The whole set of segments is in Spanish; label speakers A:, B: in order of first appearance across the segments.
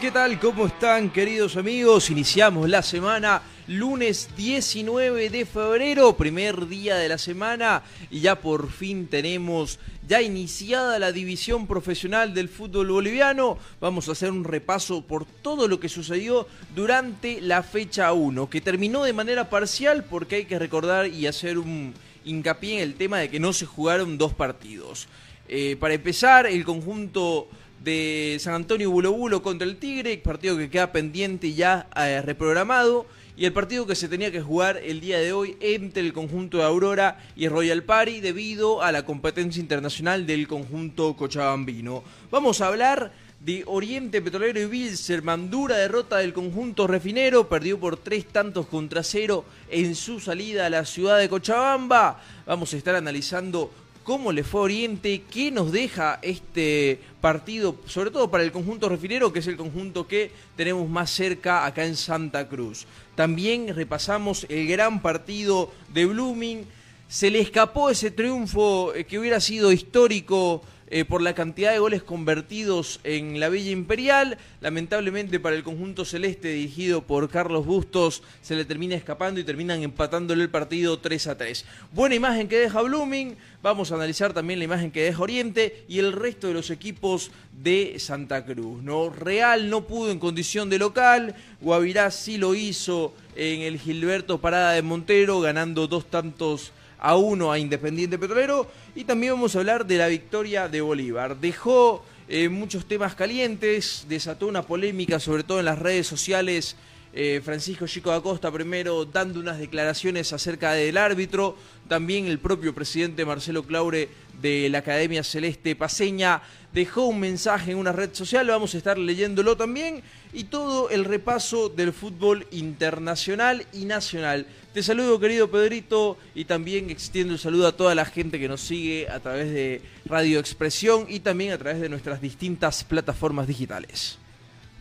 A: ¿Qué tal? ¿Cómo están queridos amigos? Iniciamos la semana lunes 19 de febrero, primer día de la semana y ya por fin tenemos ya iniciada la división profesional del fútbol boliviano. Vamos a hacer un repaso por todo lo que sucedió durante la fecha 1, que terminó de manera parcial porque hay que recordar y hacer un hincapié en el tema de que no se jugaron dos partidos. Eh, para empezar, el conjunto de San Antonio Bulo Bulo contra el Tigre, partido que queda pendiente ya eh, reprogramado, y el partido que se tenía que jugar el día de hoy entre el conjunto de Aurora y Royal Party debido a la competencia internacional del conjunto cochabambino. Vamos a hablar de Oriente Petrolero y Bilserman, dura derrota del conjunto refinero, perdió por tres tantos contra cero en su salida a la ciudad de Cochabamba. Vamos a estar analizando cómo le fue a Oriente, qué nos deja este partido, sobre todo para el conjunto refinero, que es el conjunto que tenemos más cerca acá en Santa Cruz. También repasamos el gran partido de Blooming. Se le escapó ese triunfo eh, que hubiera sido histórico eh, por la cantidad de goles convertidos en la Villa Imperial. Lamentablemente para el conjunto celeste dirigido por Carlos Bustos se le termina escapando y terminan empatándole el partido 3 a 3. Buena imagen que deja Blooming. Vamos a analizar también la imagen que deja Oriente y el resto de los equipos de Santa Cruz. ¿no? Real no pudo en condición de local. Guavirá sí lo hizo en el Gilberto Parada de Montero, ganando dos tantos a uno a Independiente Petrolero. Y también vamos a hablar de la victoria de Bolívar. Dejó eh, muchos temas calientes, desató una polémica, sobre todo en las redes sociales. Eh, Francisco Chico da Costa primero dando unas declaraciones acerca del árbitro, también el propio presidente Marcelo Claure de la Academia Celeste Paseña dejó un mensaje en una red social, vamos a estar leyéndolo también, y todo el repaso del fútbol internacional y nacional. Te saludo querido Pedrito y también extiendo el saludo a toda la gente que nos sigue a través de Radio Expresión y también a través de nuestras distintas plataformas digitales.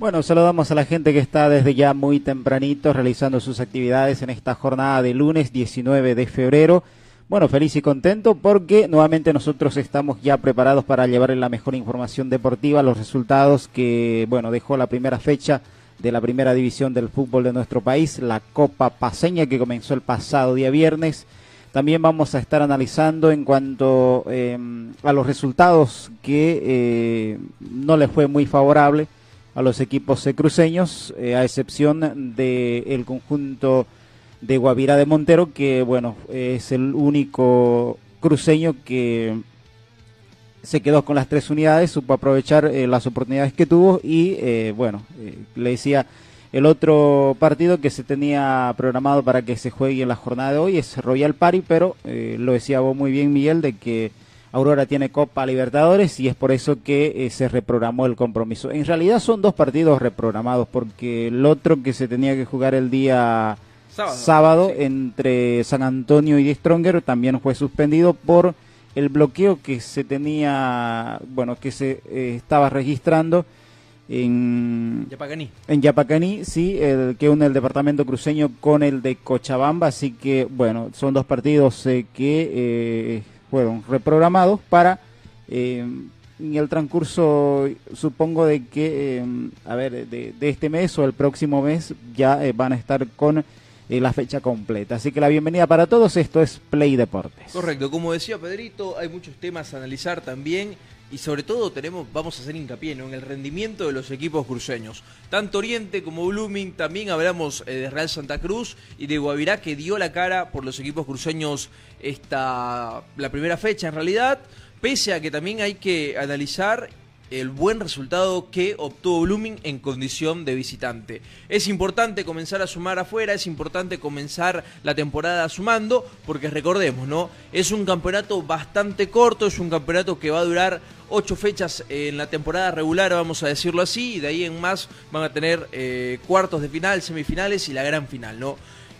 B: Bueno, saludamos a la gente que está desde ya muy tempranito realizando sus actividades en esta jornada de lunes 19 de febrero. Bueno, feliz y contento porque nuevamente nosotros estamos ya preparados para llevarle la mejor información deportiva, los resultados que, bueno, dejó la primera fecha de la primera división del fútbol de nuestro país, la Copa Paseña que comenzó el pasado día viernes. También vamos a estar analizando en cuanto eh, a los resultados que eh, no les fue muy favorable a los equipos cruceños, eh, a excepción del el conjunto de Guavirá de Montero, que bueno, es el único cruceño que se quedó con las tres unidades, supo aprovechar eh, las oportunidades que tuvo y eh, bueno, eh, le decía el otro partido que se tenía programado para que se juegue en la jornada de hoy es Royal Party, pero lo decía vos muy bien Miguel de que Aurora tiene Copa Libertadores y es por eso que se reprogramó el compromiso. En realidad son dos partidos reprogramados porque el otro que se tenía que jugar el día sábado, sábado sí. entre San Antonio y Stronger también fue suspendido por el bloqueo que se tenía, bueno, que se eh, estaba registrando en
A: Yapacaní.
B: En Yapacaní, sí, el que une el departamento cruceño con el de Cochabamba, así que, bueno, son dos partidos eh, que eh, fueron reprogramados para eh, en el transcurso, supongo de que, a ver, de, de, este mes o el próximo mes ya van a estar con la fecha completa. Así que la bienvenida para todos, esto es Play Deportes.
A: Correcto, como decía Pedrito, hay muchos temas a analizar también y sobre todo tenemos, vamos a hacer hincapié ¿no? en el rendimiento de los equipos cruceños. Tanto Oriente como Blooming, también hablamos eh, de Real Santa Cruz y de Guavirá que dio la cara por los equipos cruceños esta, la primera fecha en realidad, pese a que también hay que analizar el buen resultado que obtuvo Blooming en condición de visitante. Es importante comenzar a sumar afuera, es importante comenzar la temporada sumando, porque recordemos, ¿no? Es un campeonato bastante corto, es un campeonato que va a durar ocho fechas en la temporada regular, vamos a decirlo así, y de ahí en más van a tener eh, cuartos de final, semifinales y la gran final, ¿no?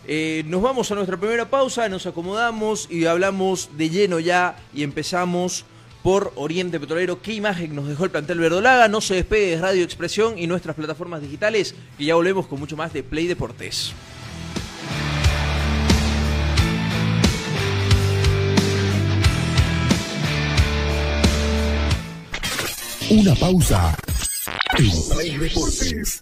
A: Eh, nos vamos a nuestra primera pausa, nos acomodamos y hablamos de lleno ya y empezamos por Oriente Petrolero. ¿Qué imagen nos dejó el plantel verdolaga? No se despegue de Radio Expresión y nuestras plataformas digitales, que ya volvemos con mucho más de Play Deportes.
C: Una pausa. Play Deportes.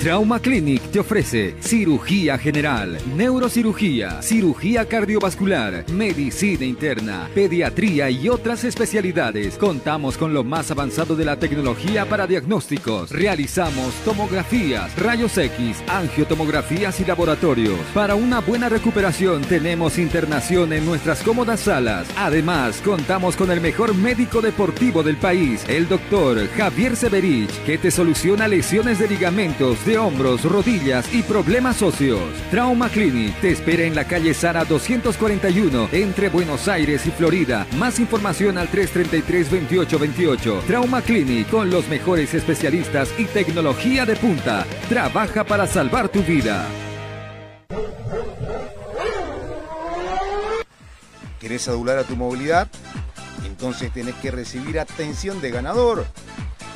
D: Trauma Clinic te ofrece cirugía general, neurocirugía, cirugía cardiovascular, medicina interna, pediatría y otras especialidades. Contamos con lo más avanzado de la tecnología para diagnósticos. Realizamos tomografías, rayos X, angiotomografías y laboratorios. Para una buena recuperación tenemos internación en nuestras cómodas salas. Además, contamos con el mejor médico deportivo del país, el doctor Javier Severich, que te soluciona lesiones de ligamentos hombros, rodillas y problemas óseos. Trauma Clinic te espera en la calle Sara 241 entre Buenos Aires y Florida. Más información al 333-2828. Trauma Clinic con los mejores especialistas y tecnología de punta. Trabaja para salvar tu vida.
E: ¿Querés adular a tu movilidad? Entonces tenés que recibir atención de ganador.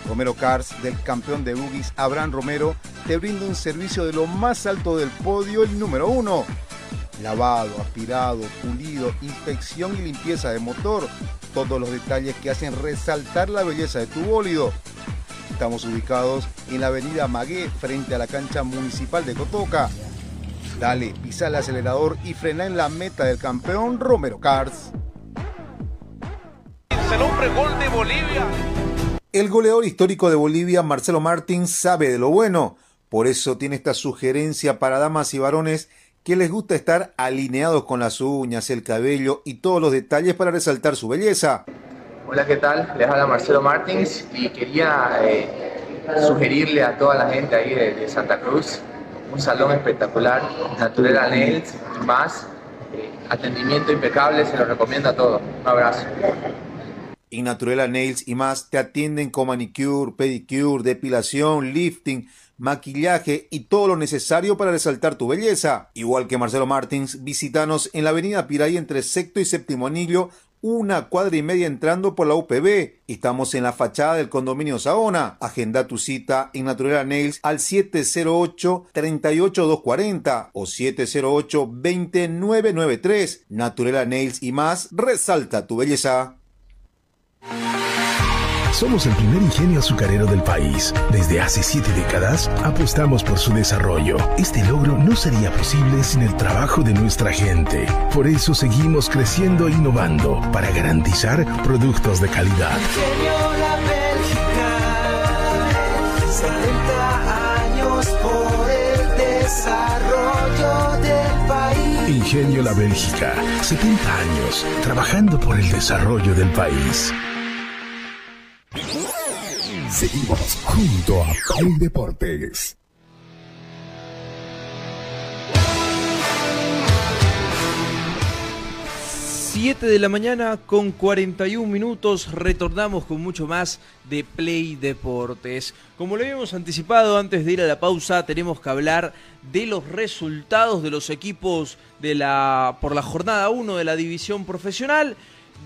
E: Romero Cars, del campeón de boogies Abraham Romero, te brinda un servicio de lo más alto del podio, el número uno. Lavado, aspirado, pulido, inspección y limpieza de motor. Todos los detalles que hacen resaltar la belleza de tu bólido. Estamos ubicados en la avenida Magué, frente a la cancha municipal de Cotoca. Dale, pisa el acelerador y frena en la meta del campeón Romero Cars.
F: Hombre gol de Bolivia.
E: El goleador histórico de Bolivia, Marcelo Martín, sabe de lo bueno. Por eso tiene esta sugerencia para damas y varones que les gusta estar alineados con las uñas, el cabello y todos los detalles para resaltar su belleza.
G: Hola, ¿qué tal? Les habla Marcelo Martins y quería eh, sugerirle a toda la gente ahí de, Santa Cruz un salón espectacular, Naturela Nails y más. eh, atendimiento impecable, se lo recomiendo a todos. Un abrazo.
E: En Naturela Nails y más te atienden con manicure, pedicure, depilación, lifting, maquillaje y todo lo necesario para resaltar tu belleza. Igual que Marcelo Martins, visítanos en la avenida Piray entre sexto y séptimo anillo, una cuadra y media entrando por la UPB. Estamos en la fachada del condominio Saona. Agenda tu cita en Naturela Nails al 708-38240 o 708-2993. Naturela Nails y más, resalta tu belleza.
C: Somos el primer ingenio azucarero del país. Desde hace siete décadas apostamos por su desarrollo. Este logro no sería posible sin el trabajo de nuestra gente. Por eso seguimos creciendo e innovando para garantizar productos de calidad.
H: Ingenio La Bélgica, 70 años por el desarrollo del país.
C: Ingenio La Bélgica, 70 años trabajando por el desarrollo del país. Seguimos junto a Play Deportes.
A: 7 de la mañana con 41 minutos, retornamos con mucho más de Play Deportes. Como lo habíamos anticipado antes de ir a la pausa, tenemos que hablar de los resultados de los equipos de la, por la jornada 1 de la división profesional.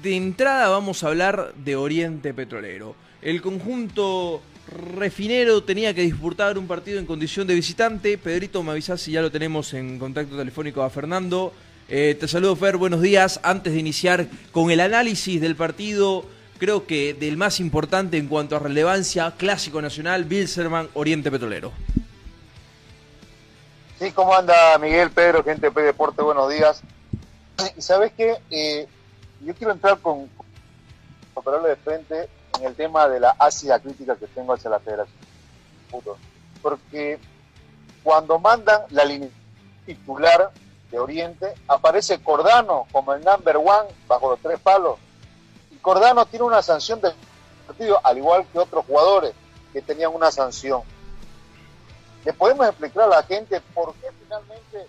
A: De entrada vamos a hablar de Oriente Petrolero. El conjunto refinero tenía que disputar un partido en condición de visitante. Pedrito, me avisás si ya lo tenemos en contacto telefónico a Fernando. Eh, te saludo Fer, buenos días. Antes de iniciar con el análisis del partido, creo que del más importante en cuanto a relevancia, Clásico Nacional, Bilserman, Oriente Petrolero.
I: Sí, ¿cómo anda Miguel, Pedro, gente de Play Deporte? Buenos días. Sabes qué, Eh, yo quiero entrar con, con pararle de frente en el tema de la ácida crítica que tengo hacia la federación. Porque cuando mandan la línea titular de Oriente, aparece Cordano como el number one bajo los tres palos. Y Cordano tiene una sanción del partido, al igual que otros jugadores que tenían una sanción. ¿Le podemos explicar a la gente por qué finalmente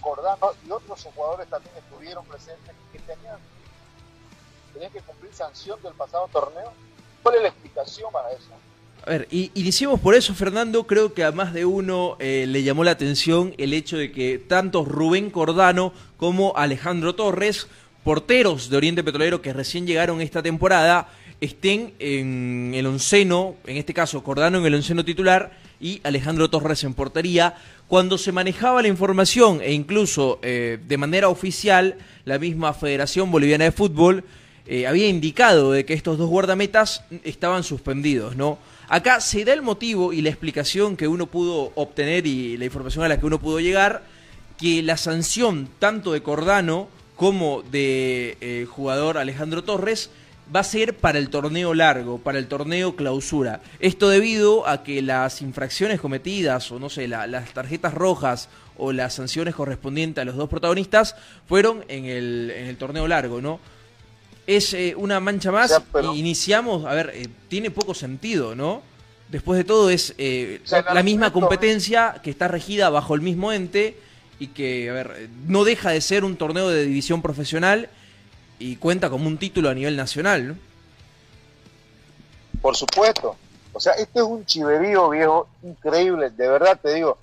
I: Cordano y otros jugadores también estuvieron presentes tenían, tenían que cumplir sanción del pasado torneo? ¿Cuál es la explicación para eso?
A: A ver, y iniciemos por eso, Fernando. Creo que a más de uno eh, le llamó la atención el hecho de que tanto Rubén Cordano como Alejandro Torres, porteros de Oriente Petrolero que recién llegaron esta temporada, estén en el onceno, en este caso Cordano en el onceno titular y Alejandro Torres en portería. Cuando se manejaba la información e incluso eh, de manera oficial, la misma Federación Boliviana de Fútbol eh, había indicado de que estos dos guardametas estaban suspendidos, ¿no? Acá se da el motivo y la explicación que uno pudo obtener y la información a la que uno pudo llegar, que la sanción tanto de Cordano como de eh, jugador Alejandro Torres va a ser para el torneo largo, para el torneo clausura. Esto debido a que las infracciones cometidas, o no sé, las tarjetas rojas o las sanciones correspondientes a los dos protagonistas fueron en el, en el torneo largo, ¿no? es eh, una mancha más. Iniciamos, a ver, eh, tiene poco sentido, ¿no? Después de todo es eh, la misma competencia que está regida bajo el mismo ente y que, a ver, no deja de ser un torneo de división profesional y cuenta como un título a nivel nacional.
I: Por supuesto. O sea, este es un chiverío viejo increíble, de verdad te digo.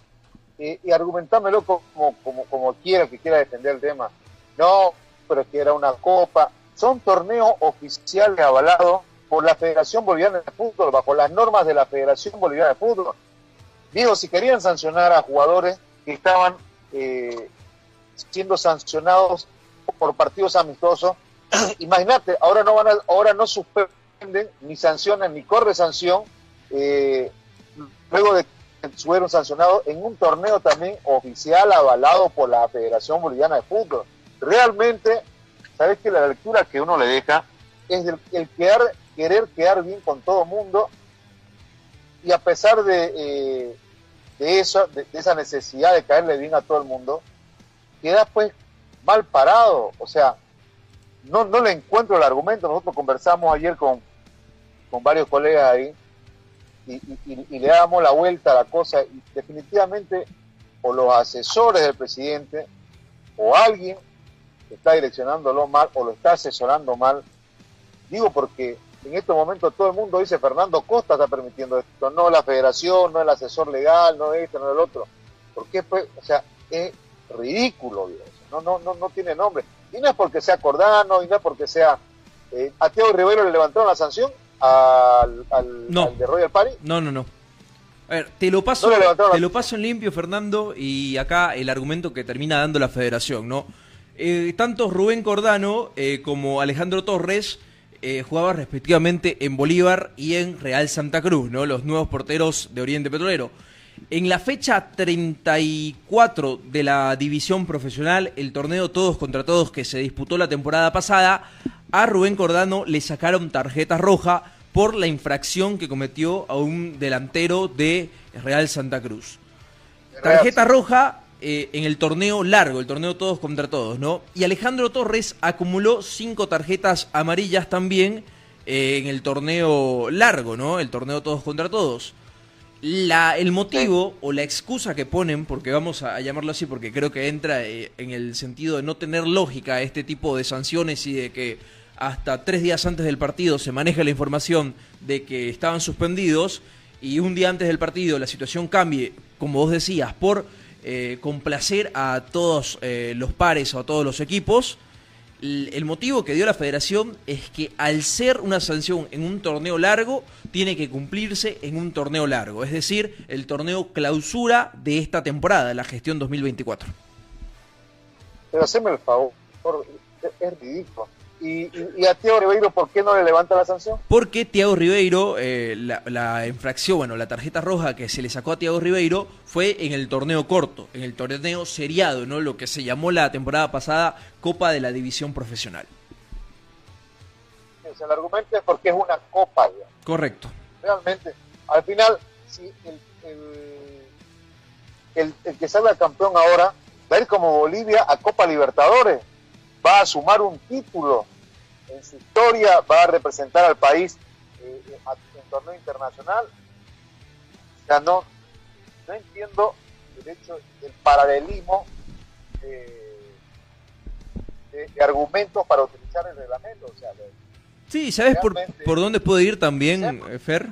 I: y argumentámelo como, como, como quiera que quiera defender el tema. No, pero es que era una copa son torneos oficiales avalados por la Federación Boliviana de Fútbol, bajo las normas de la Federación Boliviana de Fútbol. Digo, si querían sancionar a jugadores que estaban eh, siendo sancionados por partidos amistosos, imagínate, ahora no van ahora no suspenden, ni sancionan, ni corre sanción, eh, luego de que fueron sancionados en un torneo también oficial avalado por la Federación Boliviana de Fútbol. Realmente sabes que la lectura que uno le deja es el, querer quedar bien con todo mundo y a pesar de, eh, de eso, de, esa necesidad de caerle bien a todo el mundo, queda pues mal parado. O sea, no, no le encuentro el argumento. Nosotros conversamos ayer con, con varios colegas ahí y, le damos la vuelta a la cosa y definitivamente o los asesores del presidente o alguien está direccionándolo mal o lo está asesorando mal. Digo porque en estos momentos todo el mundo dice Fernando Costa está permitiendo esto, no la federación, no el asesor legal, no esto, no el otro. porque pues, o sea, es ridículo, no, no, no, no tiene nombre. Y no es porque sea Cordano, y no es porque sea... Eh, ¿A Teo Rivero le levantaron la sanción al, al, de Royal Party?
A: No, no, no. A ver, te lo paso, te lo paso en limpio, Fernando, y acá el argumento que termina dando la federación, ¿no? Eh, tanto Rubén Cordano eh, como Alejandro Torres eh, jugaban respectivamente en Bolívar y en Real Santa Cruz, ¿no? los nuevos porteros de Oriente Petrolero. En la fecha 34 de la división profesional, el torneo Todos contra Todos que se disputó la temporada pasada, a Rubén Cordano le sacaron tarjeta roja por la infracción que cometió a un delantero de Real Santa Cruz. Tarjeta roja eh, en el torneo largo, el torneo todos contra todos, ¿no? Y Alejandro Torres acumuló cinco tarjetas amarillas también eh, en el torneo largo, ¿no? El torneo todos contra todos. La, el motivo o la excusa que ponen, porque vamos a, llamarlo así, porque creo que entra eh, en el sentido de no tener lógica este tipo de sanciones y de que hasta tres días antes del partido se maneja la información de que estaban suspendidos y un día antes del partido la situación cambie, como vos decías, por eh, complacer a todos eh, los pares o a todos los equipos. El motivo que dio la federación es que al ser una sanción en un torneo largo, tiene que cumplirse en un torneo largo, es decir, el torneo clausura de esta temporada, la gestión 2024.
I: Pero haceme el favor, es ridículo. ¿Y, a Tiago Ribeiro por qué no le levanta la sanción?
A: Porque Tiago Ribeiro, eh, la, infracción, bueno, la tarjeta roja que se le sacó a Tiago Ribeiro fue en el torneo corto, en el torneo seriado, ¿no? Lo que se llamó la temporada pasada Copa de la División Profesional.
I: el argumento es porque es una copa.
A: Correcto.
I: Realmente, al final, si el, el que salga campeón ahora va a ir como Bolivia a Copa Libertadores, va a sumar un título en su historia va a representar al país eh, en torneo internacional. O sea, no, no entiendo el hecho del paralelismo eh, de, de argumentos para utilizar el reglamento. O sea, de-
A: Sí, ¿sabes por, por dónde puede ir también, eh, Fer?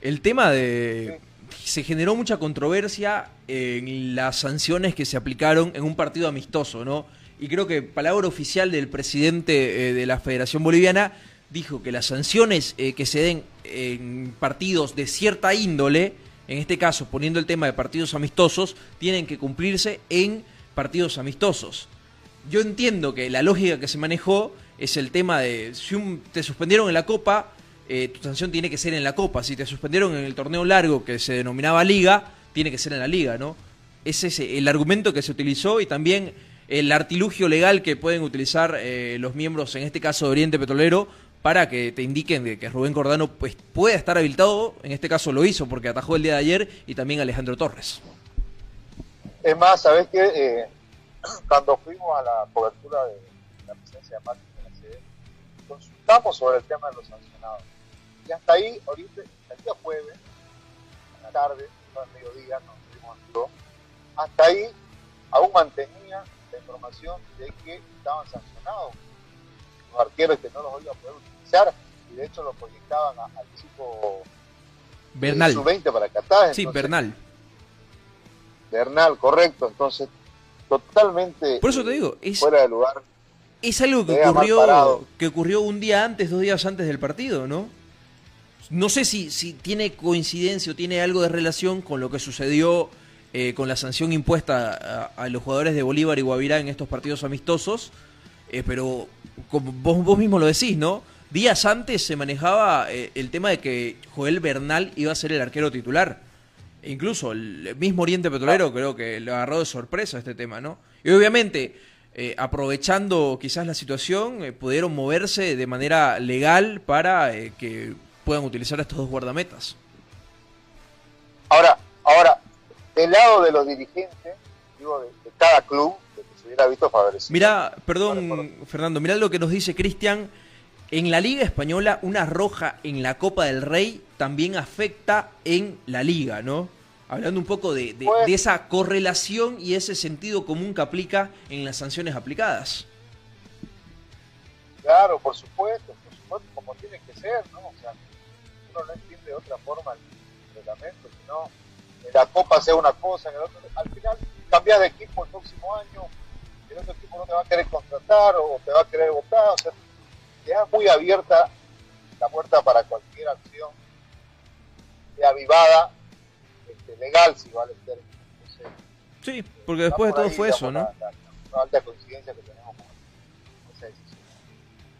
A: El tema de... Se generó mucha controversia en las sanciones que se aplicaron en un partido amistoso, ¿no? Y creo que palabra oficial del presidente eh, de la Federación Boliviana dijo que las sanciones eh, que se den en partidos de cierta índole, en este caso poniendo el tema de partidos amistosos, tienen que cumplirse en partidos amistosos. Yo entiendo que la lógica que se manejó es el tema de si un- te suspendieron en la Copa, eh, tu sanción tiene que ser en la Copa. Si te suspendieron en el torneo largo que se denominaba Liga, tiene que ser en la Liga, ¿no? Ese es el argumento que se utilizó y también el artilugio legal que pueden utilizar eh, los miembros, en este caso de Oriente Petrolero, para que te indiquen que Rubén Cordano pues, pueda estar habilitado. En este caso lo hizo porque atajó el día de ayer y también Alejandro Torres.
I: Es más, ¿sabes qué? Eh, cuando fuimos a la cobertura de la presencia de Martín en la sede, consultamos sobre el tema de los sancionados. Y hasta ahí, ahorita, el día jueves, en la tarde, no al mediodía, nos a hasta ahí aún mantenía información de que estaban sancionados los arqueros que no los iba a poder utilizar y de hecho lo proyectaban a- al chico
A: Bernal.
I: sub-20 para Qatar.
A: Sí,
I: entonces-
A: Bernal.
I: Bernal, correcto. Entonces, totalmente
A: Por eso te digo, es,
I: fuera de lugar.
A: es algo que ocurrió, que ocurrió un día antes, dos días antes del partido, ¿no? No sé si, si tiene coincidencia o tiene algo de relación con lo que sucedió eh, con la sanción impuesta a, a los jugadores de Bolívar y Guavirá en estos partidos amistosos, eh, pero como vos, vos mismo lo decís, ¿no? Días antes se manejaba eh, el tema de que Joel Bernal iba a ser el arquero titular. E incluso el mismo Oriente Petrolero creo que lo agarró de sorpresa este tema, ¿no? Y obviamente, aprovechando quizás la situación, pudieron moverse de manera legal para que puedan utilizar a estos dos guardametas.
I: Ahora, ahora, del lado de los dirigentes, digo, de, de cada club, de que se hubiera visto favorecido.
A: Mira, perdón, Fernando, mirá lo que nos dice Cristian. En la Liga Española, una roja en la Copa del Rey también afecta en la Liga, ¿no? Hablando un poco de, de-
I: Pues-
A: de esa correlación y ese sentido común que aplica en las sanciones aplicadas.
I: Claro, por supuesto, por supuesto, como tiene que ser, ¿no? O sea, uno no entiende de otra forma el reglamento, sino la Copa sea una cosa, en el otro, al final cambias de equipo el próximo año, el otro equipo no te va a querer contratar o te va a querer votar, o sea, deja muy abierta la puerta para cualquier acción de avivada, este, legal, si vale el término. Entonces,
A: Sí, porque después de todo
I: ahí,
A: fue eso, ¿no?
I: La, la- la alta coincidencia que tenemos con esa decisión.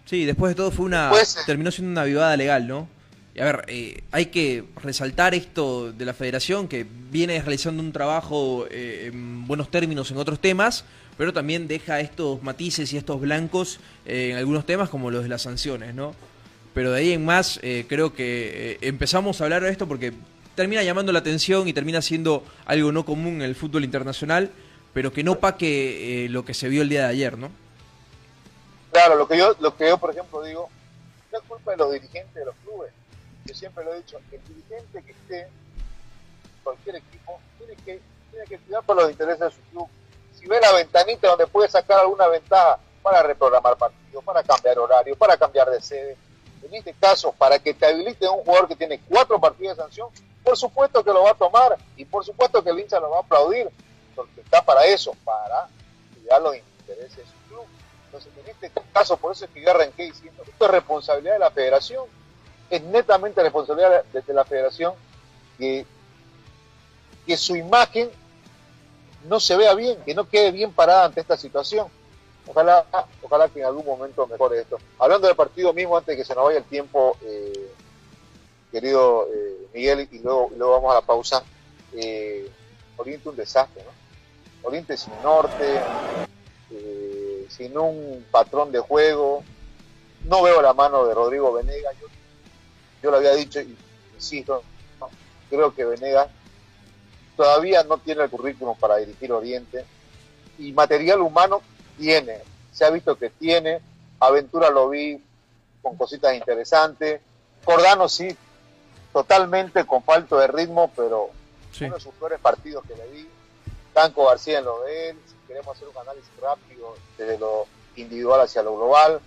A: Sí, después de todo fue una.
I: Después, eh,
A: terminó siendo una vivada legal, ¿no? Y a ver, eh, hay que resaltar esto de la federación que viene realizando un trabajo eh, en buenos términos en otros temas, pero también deja estos matices y estos blancos eh, en algunos temas como los de las sanciones, ¿no? Pero de ahí en más, eh, creo que empezamos a hablar de esto porque termina llamando la atención y termina siendo algo no común en el fútbol internacional, pero que no paque lo que se vio el día de ayer, ¿no?
I: Claro, lo que yo, lo que yo por ejemplo digo, es culpa de los dirigentes de los clubes. Yo siempre lo he dicho, el dirigente que esté cualquier equipo tiene que, tiene que cuidar por los intereses de su club. Si ve la ventanita donde puede sacar alguna ventaja para reprogramar partidos, para cambiar horario, para cambiar de sede, en este caso, para que te habilite un jugador que tiene cuatro partidos de sanción, por supuesto que lo va a tomar y por supuesto que el hincha lo va a aplaudir, porque está para eso, para cuidar los intereses de su club. Entonces, en este caso, por eso es que yo arranqué diciendo, esto es responsabilidad de la federación, es netamente responsabilidad de, la federación que, que su imagen no se vea bien, que no quede bien parada ante esta situación. Ojalá, ojalá que en algún momento mejore esto. Hablando del partido mismo, antes de que se nos vaya el tiempo, eh, querido eh, Miguel, y luego, y luego vamos a la pausa, eh, Oriente un desastre, ¿no? Oriente sin norte, eh, sin un patrón de juego. No veo la mano de Rodrigo Venegas. Yo, yo lo había dicho y insisto, ¿no? creo que Venegas todavía no tiene el currículum para dirigir Oriente y material humano tiene. Se ha visto que tiene. Aventura lo vi con cositas interesantes. Cordano sí, totalmente con falto de ritmo, pero
A: Sí.
I: uno de sus peores partidos que le vi. Tanco García en lo de él, si queremos hacer un análisis rápido desde lo individual hacia lo global,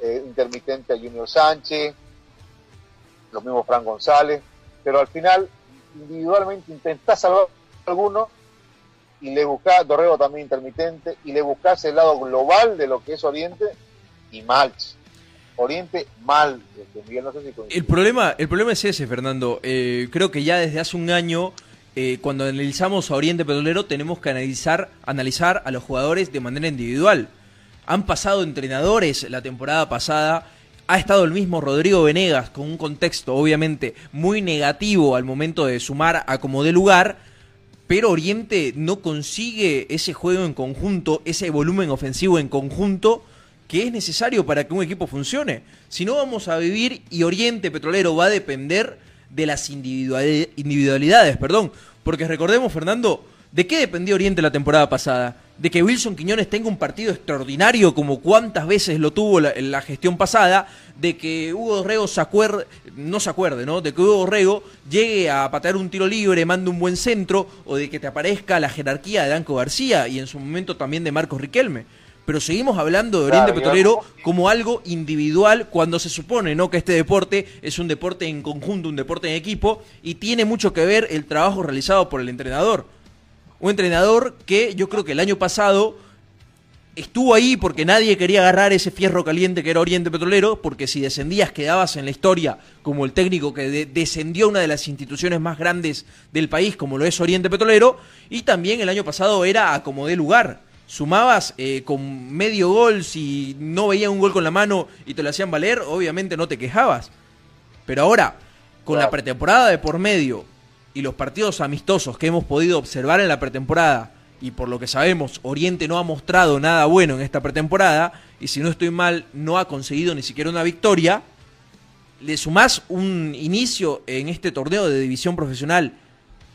I: eh, intermitente a Junior Sánchez, lo mismo Fran González, pero al final individualmente intentás salvar a alguno y le buscás, Dorrego también intermitente, y le buscás el lado global de lo que es Oriente y mal. Oriente mal, este.
A: El problema, el problema es ese, Fernando. Eh, creo que ya desde hace un año, eh, cuando analizamos a Oriente Petrolero, tenemos que analizar, analizar a los jugadores de manera individual. Han pasado entrenadores la temporada pasada. Ha estado el mismo Rodrigo Venegas con un contexto obviamente muy negativo al momento de sumar a como de lugar, pero Oriente no consigue ese juego en conjunto, ese volumen ofensivo en conjunto que es necesario para que un equipo funcione. Si no vamos a vivir y Oriente Petrolero va a depender de las individuali- individualidades, perdón, porque recordemos Fernando, ¿de qué dependía Oriente la temporada pasada? De que Wilson Quiñones tenga un partido extraordinario como cuántas veces lo tuvo la, en la gestión pasada, de que Hugo Dorrego se acuerde, no se acuerde, ¿no? De que Hugo Dorrego llegue a patear un tiro libre, mande un buen centro, o de que te aparezca la jerarquía de Danco García y en su momento también de Marcos Riquelme. Pero seguimos hablando de Oriente
I: Claro,
A: Petrolero
I: digamos,
A: como algo individual cuando se supone no que este deporte es un deporte en conjunto, un deporte en equipo y tiene mucho que ver el trabajo realizado por el entrenador. Un entrenador que yo creo que el año pasado estuvo ahí porque nadie quería agarrar ese fierro caliente que era Oriente Petrolero, porque si descendías quedabas en la historia como el técnico que de- descendió a una de las instituciones más grandes del país, como lo es Oriente Petrolero, y también el año pasado era a como de lugar. Sumabas eh, con medio gol, si no veía un gol con la mano y te lo hacían valer, obviamente no te quejabas. Pero ahora, con la pretemporada de por medio y los partidos amistosos que hemos podido observar en la pretemporada, y por lo que sabemos, Oriente no ha mostrado nada bueno en esta pretemporada, y si no estoy mal, no ha conseguido ni siquiera una victoria, le sumás un inicio en este torneo de división profesional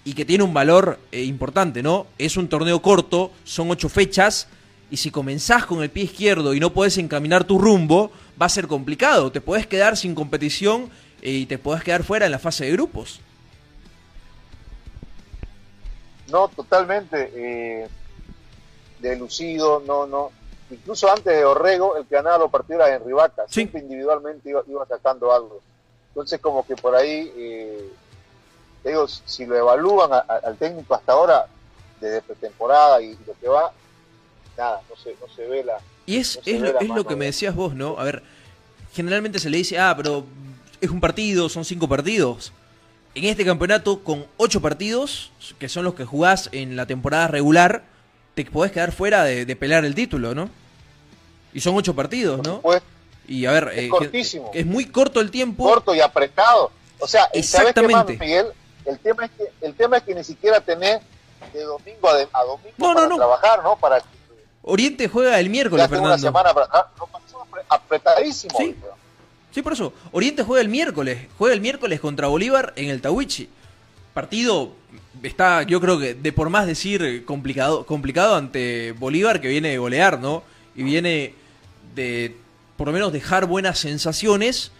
A: y que tiene un valor eh, importante, ¿no? Es un torneo corto, son ocho fechas, y si comenzás con el pie izquierdo y no podés encaminar tu rumbo, va a ser complicado. Te podés quedar sin competición eh, y te podés quedar fuera en la fase de grupos.
I: No, totalmente eh, delucido, no, no. Incluso antes de Orrego, el que ganaba los partidos era Henry Vaca,
A: Sí.
I: siempre individualmente iba, iba sacando algo. Entonces, como que por ahí, eh, digo, si lo evalúan a- a- al técnico hasta ahora, desde pretemporada y, lo que va, nada, no se, no se ve la.
A: Y es,
I: No
A: es, lo, es lo que me
I: de-
A: decías vos, ¿no? A ver, generalmente se le dice, ah, pero es un partido, son cinco partidos. En este campeonato, con ocho partidos, que son los que jugás en la temporada regular, te podés quedar fuera de, de pelear el título, ¿no? Y son ocho partidos, ¿no?
I: Pues,
A: Y a ver,
I: Es
A: eh,
I: cortísimo.
A: es muy corto el tiempo.
I: corto y apretado. O sea, ¿y ¿sabes qué más,
A: Exactamente.
I: Miguel? El tema es que, el tema es que ni siquiera tenés de domingo a, de- a domingo
A: No,
I: para
A: no.
I: trabajar, ¿no? Para que
A: Oriente juega el miércoles,
I: tengo una
A: Fernando.
I: semana para ah, apretadísimo.
A: Sí. Por eso. Oriente juega el miércoles. Juega el miércoles contra Bolívar en el Tawichi. Partido está, yo creo que de por más decir complicado, complicado ante Bolívar que viene de golear, ¿no? Y viene de por lo menos dejar buenas sensaciones.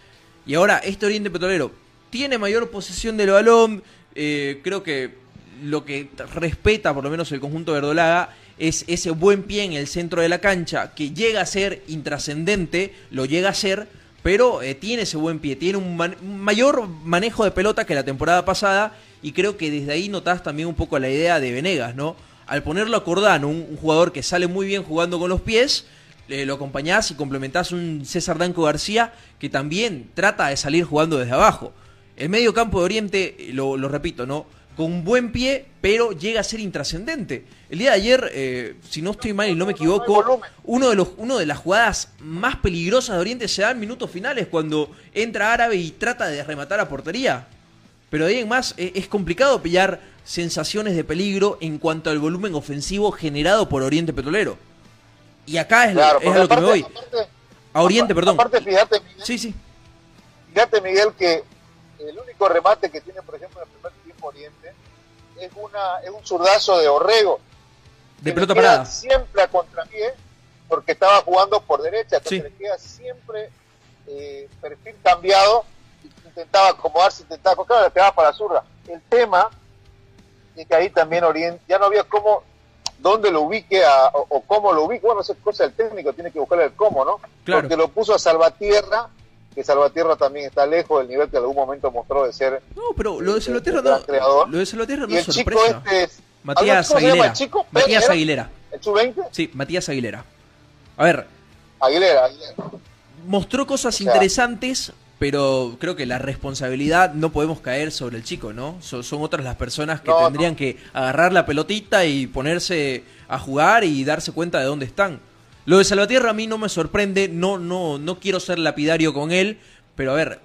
A: Y ahora este Oriente Petrolero tiene mayor posesión del balón. eh, creo que lo que respeta por lo menos el conjunto verdolaga es ese buen pie en el centro de la cancha que llega a ser intrascendente, lo llega a ser, pero eh, tiene ese buen pie, tiene un, mayor manejo de pelota que la temporada pasada y creo que desde ahí notás también un poco la idea de Venegas, ¿no? Al ponerlo a Cordano, un, jugador que sale muy bien jugando con los pies, eh, lo acompañás y complementás un César Danco García que también trata de salir jugando desde abajo. El medio campo de Oriente, eh, lo repito, ¿no? Con un buen pie, pero llega a ser intrascendente. El día de ayer, eh, si no estoy mal y no me equivoco, uno de, los, uno de las jugadas más peligrosas de Oriente se da en minutos finales cuando entra Árabe y trata de rematar a portería. Pero de ahí en más eh, es complicado pillar sensaciones de peligro en cuanto al volumen ofensivo generado por Oriente Petrolero. Y acá es, lo-
I: Claro,
A: es a lo que me voy.
I: aparte-
A: A Oriente, perdón.
I: Aparte, fíjate, Miguel,
A: Sí, sí.
I: fíjate, Miguel, que el único remate que tiene, por ejemplo, en el primer Oriente es, una, es un zurdazo de Orrego.
A: De pelota parada.
I: Siempre a contrapié, porque estaba jugando por derecha, entonces
A: Sí.
I: le queda siempre eh, perfil cambiado, intentaba acomodarse, intentaba, claro, le pegaba para la zurda. El tema es que ahí también Oriente, ya no había cómo, dónde lo ubique a- o, o cómo lo ubique, bueno, eso es cosa del técnico, tiene que buscarle el cómo, ¿no?
A: Claro.
I: Porque lo puso a Salvatierra, que Salvatierra también está lejos del nivel que en algún momento mostró de ser
A: No, pero lo de Salvatierra
I: el gran
A: no,
I: creador.
A: lo de Salvatierra no
I: y el
A: es
I: chico
A: sorpresa.
I: este es
A: Matías
I: ¿cómo se llama
A: Aguilera.
I: el chico?
A: Matías
I: ¿Era?
A: Aguilera.
I: ¿El sub-20?
A: Sí, Matías Aguilera. A ver,
I: Aguilera, Aguilera.
A: mostró cosas
I: sea-
A: interesantes, pero creo que la responsabilidad no podemos caer sobre el chico, ¿no? So- son otras las personas que
I: No,
A: tendrían que agarrar la pelotita y ponerse a jugar y darse cuenta de dónde están. Lo de Salvatierra a mí no me sorprende, no, no, no quiero ser lapidario con él, pero a ver,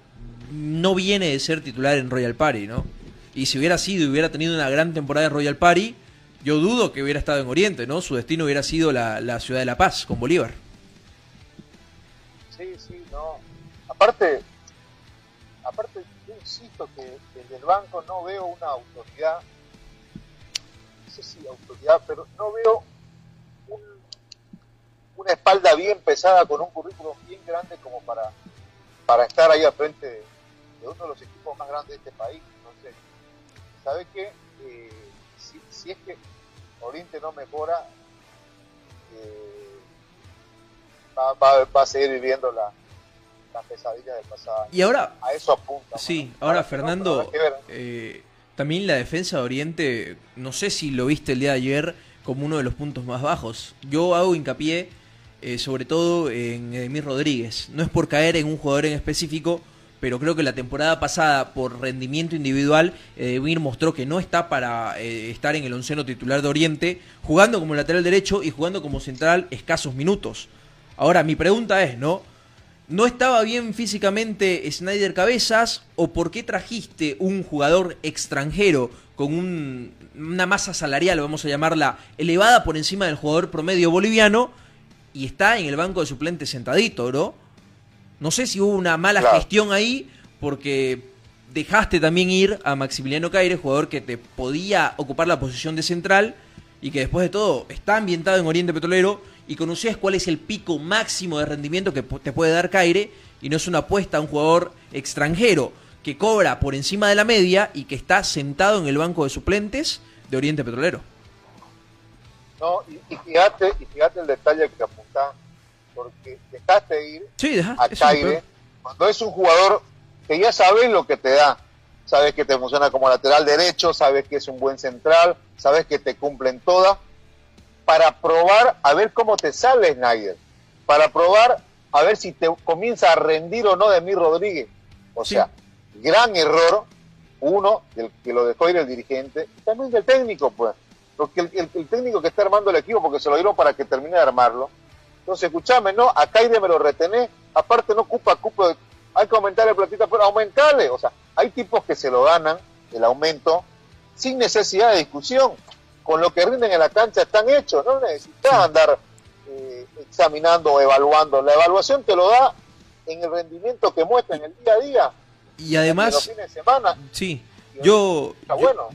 A: no viene de ser titular en Royal Party, ¿no? Y si hubiera sido y hubiera tenido una gran temporada en Royal Party, yo dudo que hubiera estado en Oriente, ¿no? Su destino hubiera sido la, la ciudad de La Paz, con Bolívar.
I: Sí, sí, no. Aparte, aparte yo insisto que desde el banco no veo una autoridad, no sé si autoridad, pero no veo un- una espalda bien pesada con un currículum bien grande como para, para estar ahí al frente de, de uno de los equipos más grandes de este país. Entonces, ¿sabe qué? Eh, si, si es que Oriente no mejora, eh, va, va, va a seguir viviendo la, la pesadilla del pasado.
A: Y ahora,
I: A eso apunta.
A: Sí,
I: ¿no?
A: ahora
I: no,
A: Fernando,
I: ver.
A: eh, también la defensa de Oriente, no sé si lo viste el día de ayer como uno de los puntos más bajos. Yo hago hincapié eh, sobre todo en Edmir Rodríguez. No es por caer en un jugador en específico, pero creo que la temporada pasada, por rendimiento individual, Edmir mostró que no está para eh, estar en el onceno titular de Oriente, jugando como lateral derecho y jugando como central escasos minutos. Ahora, mi pregunta es, ¿no? ¿No estaba bien físicamente Snyder Cabezas o por qué trajiste un jugador extranjero con un- una masa salarial, vamos a llamarla, elevada por encima del jugador promedio boliviano y está en el banco de suplentes sentadito, ¿no? No sé si hubo una mala
I: Claro.
A: gestión ahí porque dejaste también ir a Maximiliano Caire, jugador que te podía ocupar la posición de central y que después de todo está ambientado en Oriente Petrolero y conocías cuál es el pico máximo de rendimiento que te puede dar Caire y no es una apuesta a un jugador extranjero que cobra por encima de la media y que está sentado en el banco de suplentes de Oriente Petrolero.
I: No, y, y fíjate, y fíjate el detalle que apuntás, porque dejaste ir
A: Sí, deja,
I: a
A: es
I: Caire cuando es un jugador que ya sabes lo que te da. Sabes que te funciona como lateral derecho, sabes que es un buen central, sabes que te cumplen todas, para probar a ver cómo te sale Snyder, para probar a ver si te comienza a rendir o no de mí Rodríguez. O
A: Sí.
I: sea, gran error, uno, del que lo dejó ir el dirigente, y también del técnico, pues. Porque el, el- el técnico que está armando el equipo, porque se lo dieron para que termine de armarlo. Entonces, escúchame, no, a Caire me lo retenés, aparte no ocupa cupo, hay que aumentarle platita, pero aumentarle. O sea, hay tipos que se lo ganan, el aumento, sin necesidad de discusión. Con lo que rinden en la cancha están hechos, no necesitas andar eh, examinando o evaluando. La evaluación te lo da en el rendimiento que muestra en el día a día.
A: Y
I: en los
A: además,
I: fines de semana.
A: Sí, yo,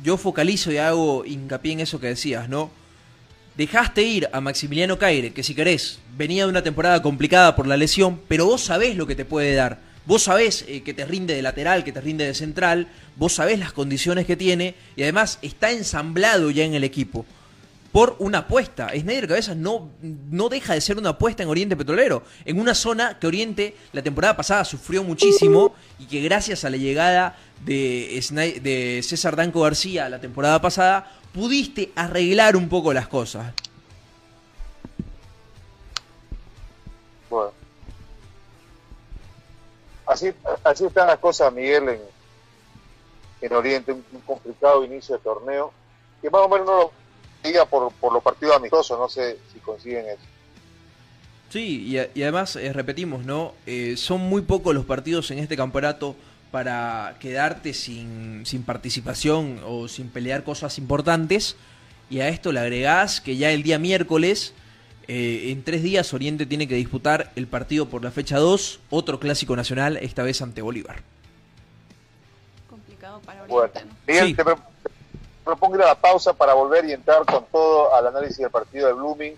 A: yo focalizo y hago hincapié en eso que decías, ¿no? Dejaste ir a Maximiliano Caire, que si querés, venía de una temporada complicada por la lesión, pero vos sabés lo que te puede dar. Vos sabés eh, que te rinde de lateral, que te rinde de central, vos sabés las condiciones que tiene y además está ensamblado ya en el equipo por una apuesta. Snyder Cabezas no, no deja de ser una apuesta en Oriente Petrolero, en una zona que Oriente la temporada pasada sufrió muchísimo y que gracias a la llegada de, Sny- de César Danco García la temporada pasada, pudiste arreglar un poco las cosas.
I: Bueno. Así, así están las cosas, Miguel, en, en Oriente, un, un complicado inicio de torneo, que más o menos no lo diga por, por los partidos amistosos, no sé si consiguen eso.
A: Sí, y, a- y además eh, repetimos, ¿no? Eh, son muy pocos los partidos en este campeonato para quedarte sin, sin participación o sin pelear cosas importantes. Y a esto le agregás que ya el día miércoles, eh, en tres días, Oriente tiene que disputar el partido por la fecha 2, otro clásico nacional, esta vez ante Bolívar.
J: Complicado para
I: Bueno,
J: Oriente. ¿no?
I: Miguel,
A: Sí.
I: te pro- propongo ir a la pausa para volver y entrar con todo al análisis del partido de Blooming.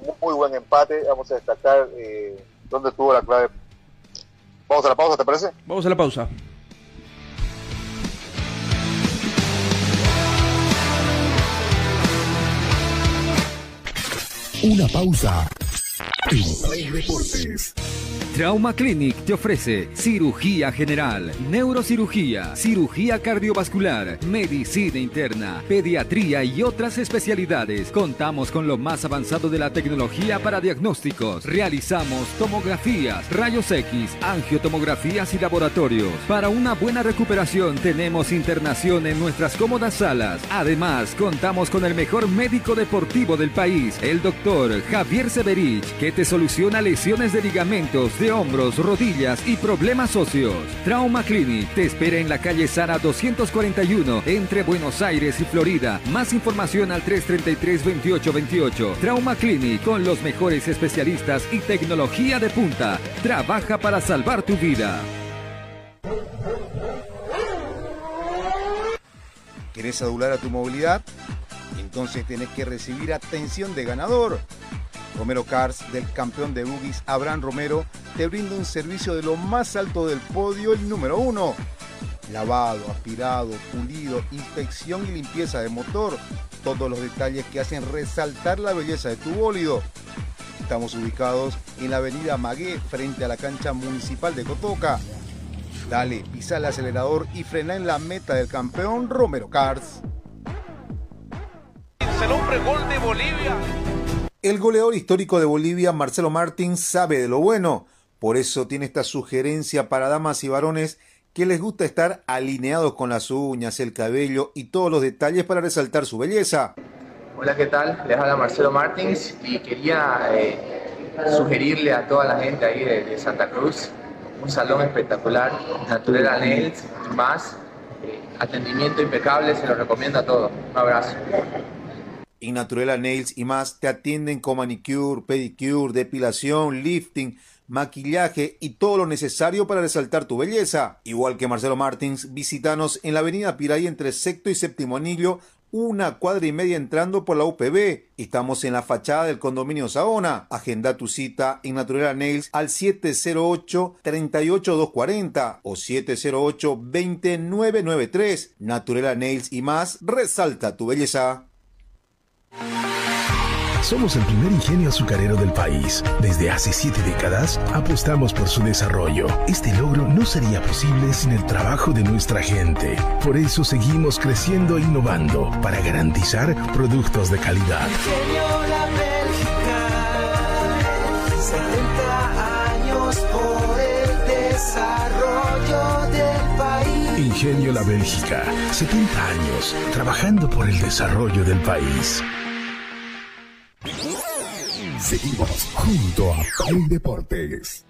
I: Muy, muy buen empate, vamos a destacar eh, dónde tuvo la clave Vamos a la pausa, ¿te parece?
A: Vamos a la pausa.
C: Una pausa.
D: Trauma Clinic te ofrece cirugía general, neurocirugía, cirugía cardiovascular, medicina interna, pediatría y otras especialidades. Contamos con lo más avanzado de la tecnología para diagnósticos. Realizamos tomografías, rayos X, angiotomografías y laboratorios. Para una buena recuperación tenemos internación en nuestras cómodas salas. Además, contamos con el mejor médico deportivo del país, el doctor Javier Severich, que te soluciona lesiones de ligamentos de hombros, rodillas y problemas óseos. Trauma Clinic te espera en la calle Sara 241 entre Buenos Aires y Florida. Más información al 333-2828. Trauma Clinic con los mejores especialistas y tecnología de punta. Trabaja para salvar tu vida.
E: ¿Querés adular a tu movilidad? Entonces tenés que recibir atención de ganador. Romero Cars, del campeón de boogies Abraham Romero, te brinda un servicio de lo más alto del podio, el número uno. Lavado, aspirado, pulido, inspección y limpieza de motor. Todos los detalles que hacen resaltar la belleza de tu bólido. Estamos ubicados en la avenida Magué, frente a la cancha municipal de Cotoca. Dale, pisa el acelerador y frena en la meta del campeón Romero Cars.
F: Hombre gol de Bolivia.
E: El goleador histórico de Bolivia, Marcelo Martín, sabe de lo bueno. Por eso tiene esta sugerencia para damas y varones que les gusta estar alineados con las uñas, el cabello y todos los detalles para resaltar su belleza.
G: Hola, ¿qué tal? Les habla Marcelo Martins y quería eh, sugerirle a toda la gente ahí de, de Santa Cruz un salón espectacular, Natural Nails más. Eh, atendimiento impecable, se lo recomiendo a todos. Un abrazo.
E: En Naturela Nails y más te atienden con manicure, pedicure, depilación, lifting, maquillaje y todo lo necesario para resaltar tu belleza. Igual que Marcelo Martins, visítanos en la avenida Piray entre sexto y séptimo anillo, una cuadra y media entrando por la UPB. Estamos en la fachada del condominio Saona. Agenda tu cita en Naturela Nails al 708-38240 o 708-2993. Naturela Nails y más, resalta tu belleza.
C: Somos el primer ingenio azucarero del país. Desde hace siete décadas apostamos por su desarrollo. Este logro no sería posible sin el trabajo de nuestra gente. Por eso seguimos creciendo e innovando para garantizar productos de calidad.
H: Ingenio La Bélgica, 70 años por el desarrollo del país.
C: Ingenio La Bélgica, 70 años trabajando por el desarrollo del país. Seguimos junto a Play Deportes.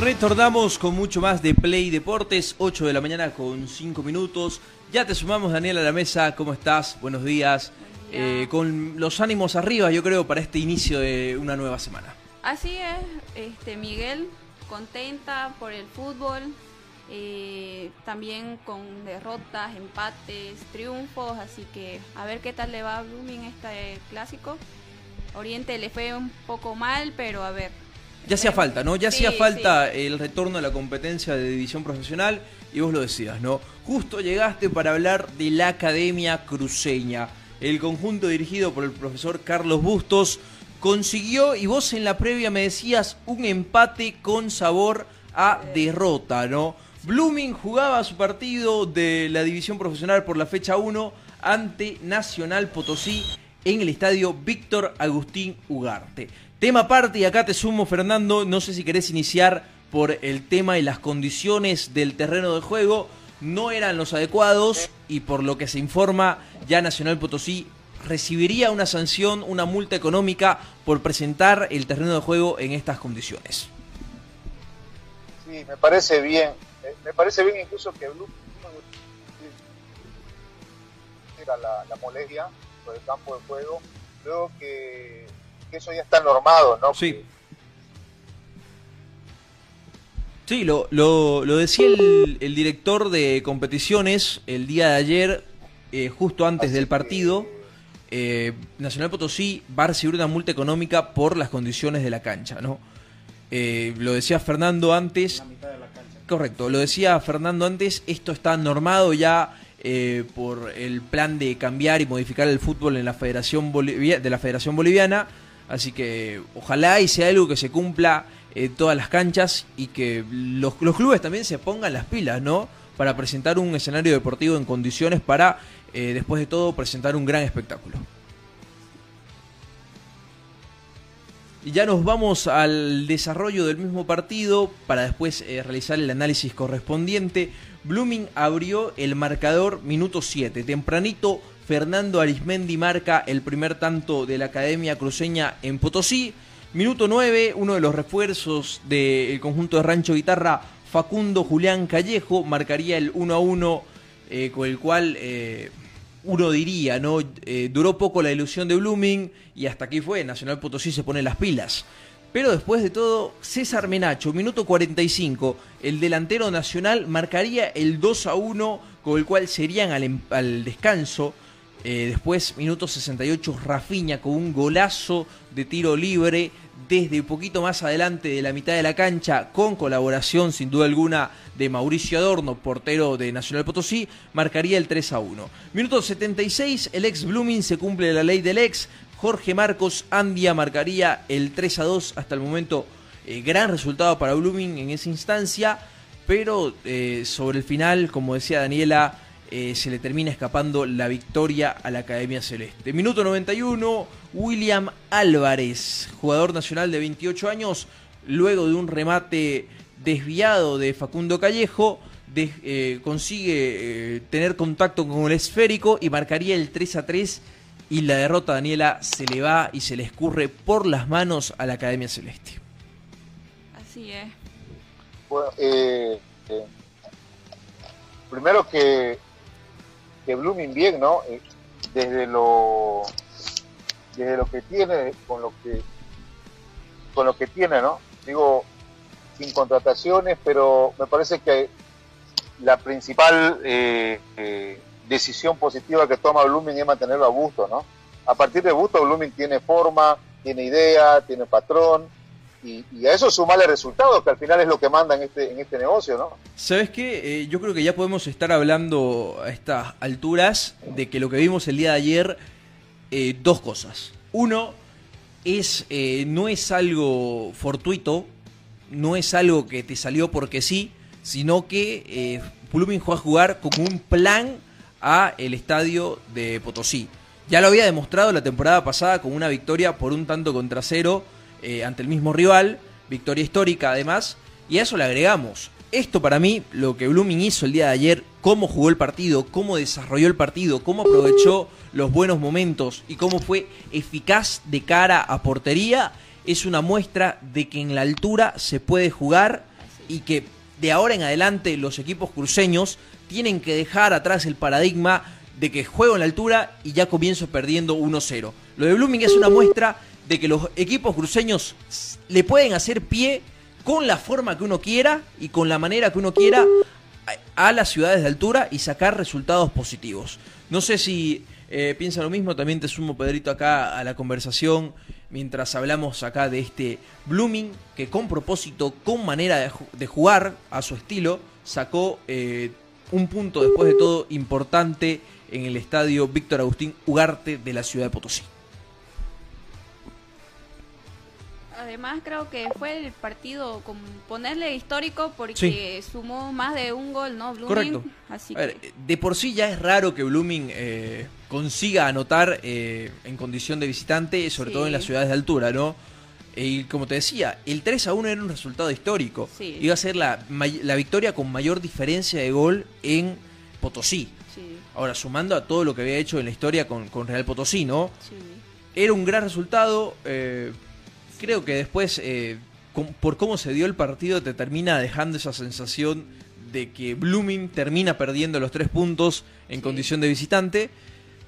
A: Retornamos con mucho más de Play Deportes, 8 de la mañana con 5 minutos. Ya te sumamos, Daniel, a la mesa. ¿Cómo estás? Buenos días. Eh, con los ánimos arriba, yo creo, para este inicio de una nueva semana.
J: Así es, este Miguel, contenta por el fútbol, eh, también con derrotas, empates, triunfos, así que a ver qué tal le va a Blooming este clásico. Oriente le fue un poco mal, pero a ver.
A: Ya hacía falta, ¿no? Ya
J: Sí,
A: hacía falta el retorno a la competencia de división profesional y vos lo decías, ¿no? Justo llegaste para hablar de la Academia Cruceña. El conjunto dirigido por el profesor Carlos Bustos consiguió, y vos en la previa me decías, un empate con sabor a derrota, ¿no? Blooming jugaba su partido de la división profesional por la fecha 1 ante Nacional Potosí en el estadio Víctor Agustín Ugarte. Tema aparte, y acá te sumo, Fernando, no sé si querés iniciar por el tema y las condiciones del terreno de juego, no eran los adecuados y por lo que se informa, ya Nacional Potosí recibiría una sanción, una multa económica por presentar el terreno de juego en estas condiciones.
I: Sí, me parece bien. Me parece bien incluso que Blue era la, la molestia por el campo de juego. Luego que, que eso ya está normado, ¿no?
A: Sí. Sí, lo, lo, lo decía el, el director de competiciones el día de ayer, eh, justo antes del partido. Eh, Nacional Potosí va a recibir una multa económica por las condiciones de la cancha, ¿no? Eh, lo decía Fernando antes. Correcto, lo decía Fernando antes, esto está normado ya eh, por el plan de cambiar y modificar el fútbol en la Federación Bolivia- de la Federación Boliviana, así que ojalá y sea algo que se cumpla en todas las canchas y que los, los clubes también se pongan las pilas, ¿no? Para presentar un escenario deportivo en condiciones para, eh, después de todo, presentar un gran espectáculo. Y ya nos vamos al desarrollo del mismo partido para después eh, realizar el análisis correspondiente. Blooming abrió el marcador minuto 7. Tempranito, Fernando Arismendi marca el primer tanto de la Academia Cruceña en Potosí. Minuto 9, uno de los refuerzos del conjunto de Rancho Guitarra, Facundo Julián Callejo, marcaría el 1 a 1, eh, con el cual eh, uno diría, ¿no? Eh, duró poco la ilusión de Blooming y hasta aquí fue. Nacional Potosí se pone las pilas. Pero después de todo, César Menacho, minuto 45, el delantero nacional marcaría el 2 a 1, con el cual serían al, em- al descanso. Eh, después, minuto 68, Rafiña con un golazo de tiro libre desde un poquito más adelante de la mitad de la cancha, con colaboración sin duda alguna de Mauricio Adorno, portero de Nacional Potosí, marcaría el 3 a 1. Minuto 76, el ex Blooming se cumple la ley del ex. Jorge Marcos Andia marcaría el 3 a 2 hasta el momento. eh, gran resultado para Blooming en esa instancia, pero eh, sobre el final, como decía Daniela, eh, se le termina escapando la victoria a la Academia Celeste. Minuto 91, William Álvarez, jugador nacional de 28 años, luego de un remate desviado de Facundo Callejo, de- eh, consigue eh, tener contacto con el esférico y marcaría el 3 a 3 y la derrota Daniela se le va y se le escurre por las manos a la Academia Celeste.
J: Así es.
I: Bueno, eh, eh, primero que, que Blooming bien, ¿no? Eh, desde lo desde lo que tiene con lo que con lo que tiene, ¿no? Digo, sin contrataciones, pero me parece que la principal eh, eh, decisión positiva que toma Blooming es mantenerlo a Busto, ¿no? A partir de Busto, Blooming tiene forma, tiene idea, tiene patrón, y, a eso sumarle resultados, que al final es lo que manda en este, en este negocio, ¿no?
A: ¿Sabes qué? Eh, yo creo que ya podemos estar hablando a estas alturas de que lo que vimos el día de ayer, eh, dos cosas. Uno, es, eh, no es algo fortuito, no es algo que te salió porque sí, sino que eh, Blooming fue a jugar con un plan a el estadio de Potosí. Ya lo había demostrado la temporada pasada con una victoria por un tanto contra cero eh, ante el mismo rival, victoria histórica además, y a eso le agregamos. Esto para mí, lo que Blooming hizo el día de ayer, cómo jugó el partido, cómo desarrolló el partido, cómo aprovechó los buenos momentos y cómo fue eficaz de cara a portería, es una muestra de que en la altura se puede jugar y que de ahora en adelante los equipos cruceños tienen que dejar atrás el paradigma de que juego en la altura y ya comienzo perdiendo 1-0. Lo de Blooming es una muestra de que los equipos cruceños le pueden hacer pie con la forma que uno quiera y con la manera que uno quiera a, las ciudades de altura y sacar resultados positivos. No sé si eh, piensa lo mismo, también te sumo Pedrito acá a la conversación mientras hablamos acá de este Blooming que con propósito, con manera de jugar a su estilo, sacó eh, un punto después de todo importante en el estadio Víctor Agustín Ugarte de la ciudad de Potosí.
J: Además creo que fue el partido con ponerle histórico porque sumó más de un gol, ¿no? Blooming?
A: Correcto.
J: Así
A: ver,
J: que
A: de por sí ya es raro que Blooming eh, consiga anotar eh, en condición de visitante, sobre
J: Sí.
A: todo en las ciudades de altura, ¿no? Eh, Y como te decía, el 3 a 1 era un resultado histórico.
J: Sí.
A: Iba a ser la, la victoria con mayor diferencia de gol en Potosí.
J: sí,
A: Ahora, sumando a todo lo que había hecho en la historia con, con Real Potosí, ¿no?
J: sí.
A: Era un gran resultado. eh, creo que después, eh, por cómo se dio el partido, te termina dejando esa sensación de que Blooming termina perdiendo los tres puntos en
J: Sí.
A: condición de visitante.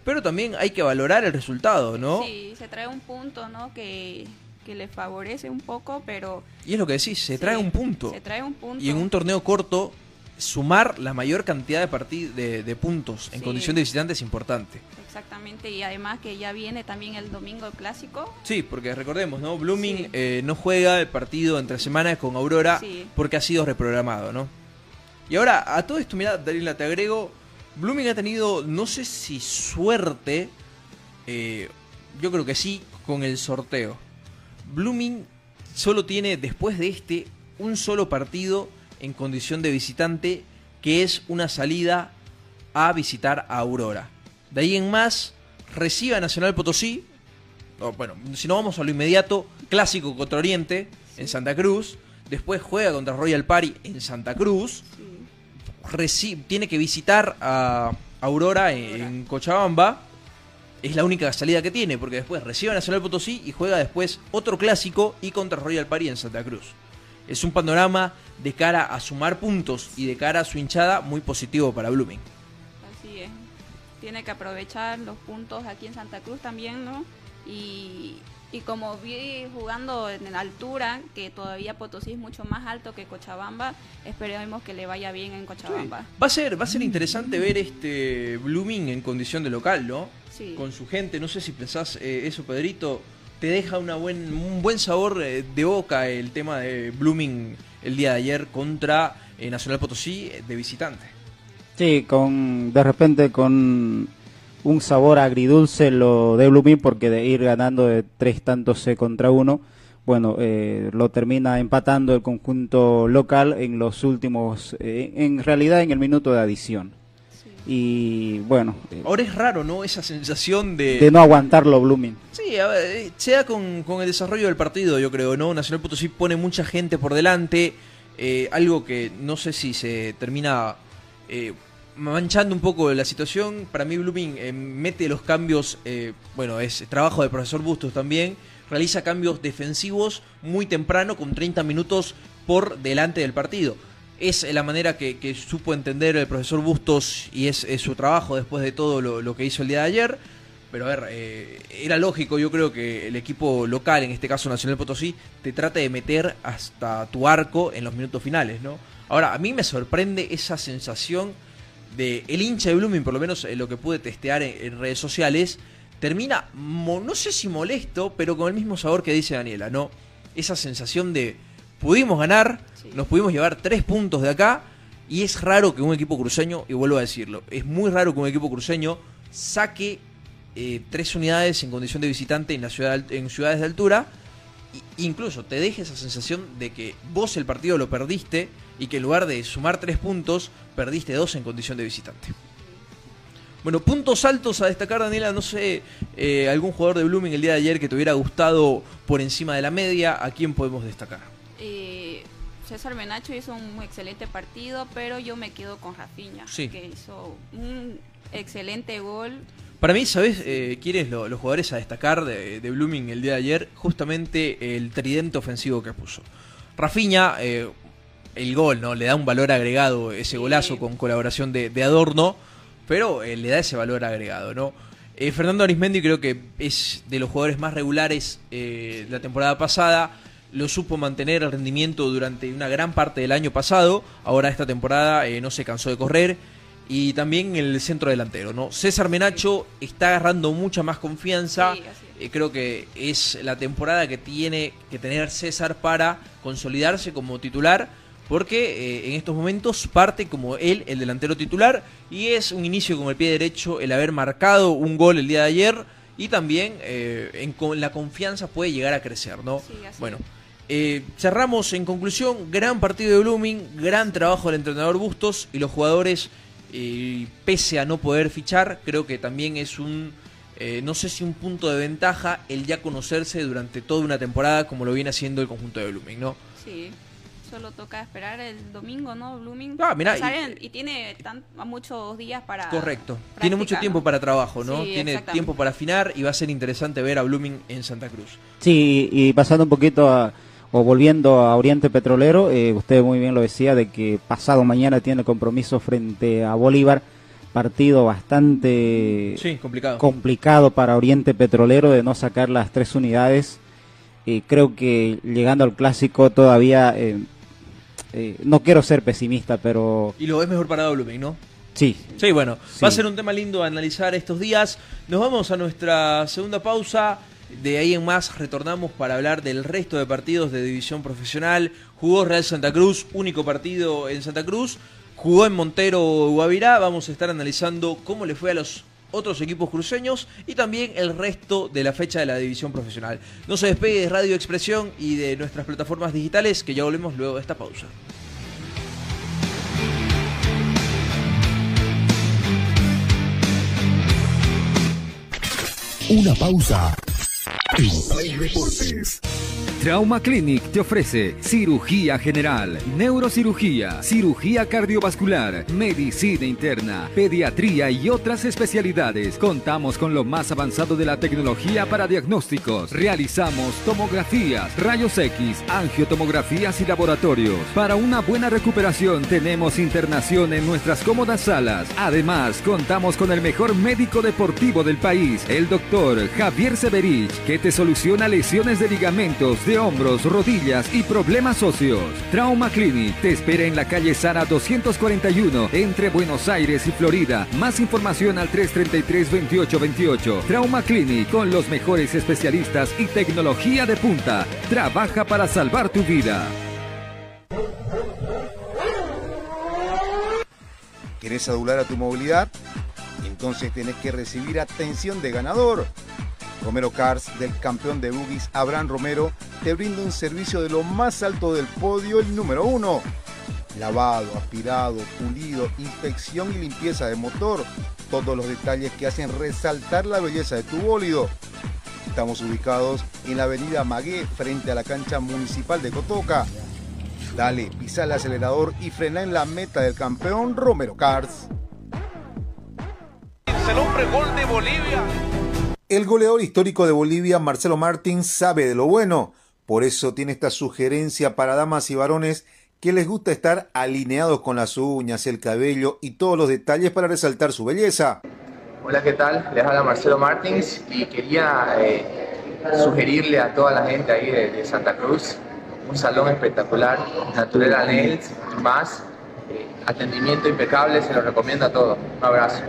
A: Pero también hay que valorar el resultado, ¿no?
J: Sí, se trae un punto, ¿no? Que, que le favorece un poco, pero
A: Y es lo que decís, se
J: Sí,
A: trae un punto.
J: se trae un punto.
A: Y en un torneo corto, sumar la mayor cantidad de, partid- de, de puntos en
J: Sí.
A: condición de visitante es importante.
J: Exactamente, y además que ya viene también el domingo el clásico.
A: Sí, porque recordemos, ¿no? Blooming eh, no juega el partido entre semanas con Aurora
J: Sí.
A: porque ha sido reprogramado, ¿no? Y ahora, a todo esto, mira, Daniela, te agrego, Blooming ha tenido, no sé si suerte, eh, yo creo que sí, con el sorteo. Blooming solo tiene, después de este, un solo partido en condición de visitante, que es una salida a visitar a Aurora. De ahí en más, recibe a Nacional Potosí, bueno, si no vamos a lo inmediato, clásico contra Oriente en Santa Cruz, después juega contra Royal Party en Santa Cruz, reci- tiene que visitar a Aurora en, en Cochabamba, es la única salida que tiene, porque después recibe a Nacional Potosí y juega después otro clásico y contra Royal Party en Santa Cruz. Es un panorama de cara a sumar puntos y de cara a su hinchada muy positivo para Blooming.
J: Así es. Tiene que aprovechar los puntos aquí en Santa Cruz también, ¿no? Y, y como vi jugando en altura, que todavía Potosí es mucho más alto que Cochabamba, esperemos que le vaya bien en Cochabamba.
A: Va a ser, va a ser interesante ver este Blooming en condición de local, ¿no?
J: Sí.
A: Con su gente. No sé si pensás eh, eso, Pedrito. Te deja una buen, un buen sabor eh, de boca el tema de Blooming el día de ayer contra eh, Nacional Potosí eh, de visitante.
B: Sí, con de repente con un sabor agridulce lo de Blooming porque de ir ganando de tres tantos contra uno, bueno, eh, lo termina empatando el conjunto local en los últimos, en realidad en el minuto de adición. Y bueno, eh,
A: Ahora es raro, ¿no? Esa sensación de...
B: de no aguantarlo Blooming.
A: Sí, a ver, eh, se da con, con el desarrollo del partido, yo creo, ¿no? Nacional Potosí pone mucha gente por delante, eh, algo que no sé si se termina eh, manchando un poco la situación. Para mí Blooming eh, mete los cambios, eh, bueno, es trabajo del profesor Bustos también, realiza cambios defensivos muy temprano, con 30 minutos por delante del partido. Es la manera que, que supo entender el profesor Bustos y es, su trabajo después de todo lo, que hizo el día de ayer. Pero a ver, eh, era lógico, yo creo que el equipo local, en este caso Nacional Potosí, te trate de meter hasta tu arco en los minutos finales, ¿no? Ahora, a mí me sorprende esa sensación de el hincha de Blooming, por lo menos en lo que pude testear en, redes sociales, termina, no sé si molesto, pero con el mismo sabor que dice Daniela, ¿no? Esa sensación de pudimos ganar, nos pudimos llevar tres puntos de acá, y es raro que un equipo cruceño, y vuelvo a decirlo, es muy raro que un equipo cruceño saque eh, tres unidades en condición de visitante en, la ciudad, en ciudades de altura, y- incluso te deje esa sensación de que vos el partido lo perdiste y que en lugar de sumar tres puntos, perdiste dos en condición de visitante. Bueno, puntos altos a destacar, Daniela, no sé, eh, algún jugador de Blooming el día de ayer que te hubiera gustado por encima de la media, ¿a quién podemos destacar?
J: Eh, César Menacho hizo un excelente partido, pero yo me quedo con Rafinha,
A: Sí.
J: que hizo un excelente gol.
A: Para mí, ¿sabes eh, quiénes lo- los jugadores a destacar de, de Blooming el día de ayer? Justamente el tridente ofensivo que puso. Rafinha, eh, el gol, ¿no? Le da un valor agregado ese golazo con colaboración de, de Adorno, pero eh, le da ese valor agregado, ¿no? Eh, Fernando Arismendi creo que es de los jugadores más regulares eh, de la temporada pasada. Lo supo mantener el rendimiento durante una gran parte del año pasado. Ahora esta temporada eh, no se cansó de correr. Y también el centro delantero, ¿no? César Menacho está agarrando mucha más confianza. Eh, creo que es la temporada que tiene que tener César para consolidarse como titular. Porque eh, en estos momentos parte como él, el delantero titular. Y es un inicio con el pie derecho el haber marcado un gol el día de ayer. Y también eh, en con la confianza puede llegar a crecer, ¿no? bueno, eh, cerramos en conclusión, gran partido de Blooming, gran trabajo del entrenador Bustos y los jugadores, eh, pese a no poder fichar, creo que también es un, eh, no sé si un punto de ventaja el ya conocerse durante toda una temporada como lo viene haciendo el conjunto de Blooming, ¿no?
J: Sí, solo toca esperar el domingo, ¿no? Blooming.
A: Ah, mirá, y-
J: en- y, tiene tan, muchos días para.
A: Correcto. Tiene mucho tiempo
J: ¿no?
A: para trabajo, ¿no?
J: Sí,
A: Tiene tiempo para afinar y va a ser interesante ver a Blooming en Santa Cruz.
B: Sí, y pasando un poquito a, o volviendo a Oriente Petrolero, eh, usted muy bien lo decía de que pasado mañana tiene compromiso frente a Bolívar, partido bastante
A: Sí, complicado.
B: complicado para Oriente Petrolero de no sacar las tres unidades. Y creo que llegando al clásico todavía eh, eh, no quiero ser pesimista, pero
A: Y lo ves mejor parado Blooming, ¿no?
B: sí.
A: Sí, bueno,
B: Sí.
A: va a ser un tema lindo a analizar estos días. Nos vamos a nuestra segunda pausa. De ahí en más retornamos para hablar del resto de partidos de división profesional. Jugó Real Santa Cruz, único partido en Santa Cruz. Jugó en Montero Guavirá. Vamos a estar analizando cómo le fue a los otros equipos cruceños y también el resto de la fecha de la división profesional. No se despegue de Radio Expresión y de nuestras plataformas digitales, que ya volvemos luego de esta pausa.
C: Una pausa. En Play Deportes.
D: Trauma Clinic te ofrece cirugía general, neurocirugía, cirugía cardiovascular, medicina interna, pediatría y otras especialidades. Contamos con lo más avanzado de la tecnología para diagnósticos. Realizamos tomografías, rayos X, angiotomografías y laboratorios. Para una buena recuperación tenemos internación en nuestras cómodas salas. Además, contamos con el mejor médico deportivo del país, el doctor Javier Severich, que te soluciona lesiones de ligamentos, de hombros, rodillas y problemas óseos. Trauma Clinic te espera en la calle Sara 241 entre Buenos Aires y Florida. Más información al 333-2828. Trauma Clinic con los mejores especialistas y tecnología de punta. Trabaja para salvar tu vida.
E: ¿Querés adular a tu movilidad? Entonces tenés que recibir atención de ganador. Romero Cars, del campeón de boogies Abraham Romero, te brinda un servicio de lo más alto del podio, el número uno. Lavado, aspirado, pulido, inspección y limpieza de motor. Todos los detalles que hacen resaltar la belleza de tu bólido. Estamos ubicados en la avenida Magué, frente a la cancha municipal de Cotoca. Dale, pisa el acelerador y frena en la meta del campeón Romero Cars.
F: El hombre gol de Bolivia.
E: El goleador histórico de Bolivia, Marcelo Martins, sabe de lo bueno. Por eso tiene esta sugerencia para damas y varones que les gusta estar alineados con las uñas, el cabello y todos los detalles para resaltar su belleza.
G: Hola, ¿qué tal? Les habla Marcelo Martins y quería eh, sugerirle a toda la gente ahí de, Santa Cruz un salón espectacular, Naturela Nails más. eh, atendimiento impecable, se lo recomiendo a todos. Un abrazo.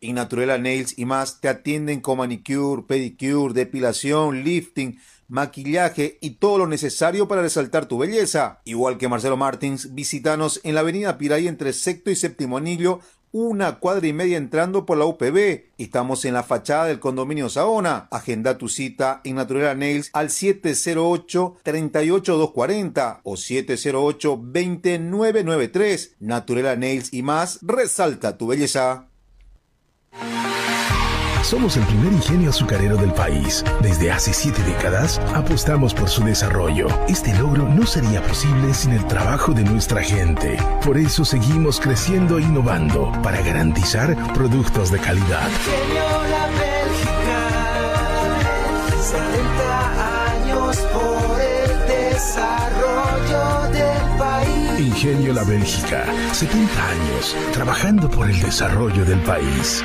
E: En Naturela Nails y más te atienden con manicure, pedicure, depilación, lifting, maquillaje y todo lo necesario para resaltar tu belleza. Igual que Marcelo Martins, visítanos en la avenida Piray entre sexto y séptimo anillo, una cuadra y media entrando por la UPB. Estamos en la fachada del condominio Saona. Agenda tu cita en Naturela Nails al 708-38240 o 708-2993. Naturela Nails y más, resalta tu belleza.
C: Somos el primer ingenio azucarero del país. Desde hace siete décadas apostamos por su desarrollo. Este logro no sería posible sin el trabajo de nuestra gente. Por eso seguimos creciendo e innovando para garantizar productos de calidad.
H: Ingenio La Bélgica, 70 años por el desarrollo del país.
C: Ingenio La Bélgica, 70 años trabajando por el desarrollo del país.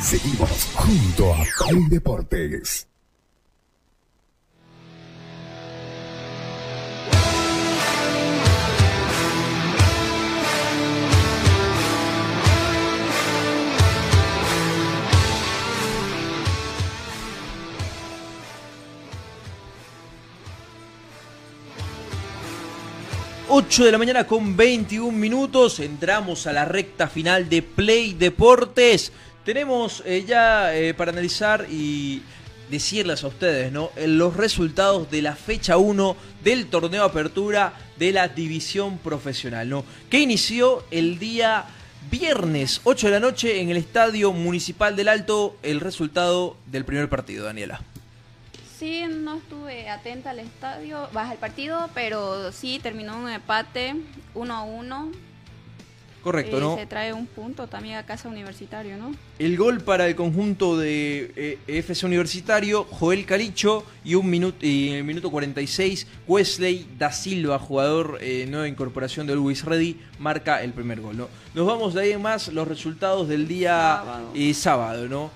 C: Seguimos junto a Play Deportes.
A: Ocho de la mañana con 21 minutos, entramos a la recta final de Play Deportes. Tenemos eh, ya eh, para analizar y decirles a ustedes, ¿no? Eh, Los resultados de la fecha 1 del torneo Apertura de la División Profesional, ¿no? Que inició el día viernes, 8 de la noche, en el Estadio Municipal del Alto, el resultado del primer partido, Daniela.
J: Sí, no estuve atenta al estadio, baja el partido, pero sí terminó un empate 1 a 1.
A: Correcto,
J: Eh,
A: ¿no?
J: Se trae un punto también a casa universitario, ¿no?
A: El gol para el conjunto de eh, FC Universitario, Joel Caricho, y un minuto y en el minuto 46, Wesley da Silva, jugador eh, nueva incorporación de Luis Ready, marca el primer gol. ¿no? Nos vamos de ahí en más los resultados del día
J: Sábado.
A: eh, sábado, ¿no?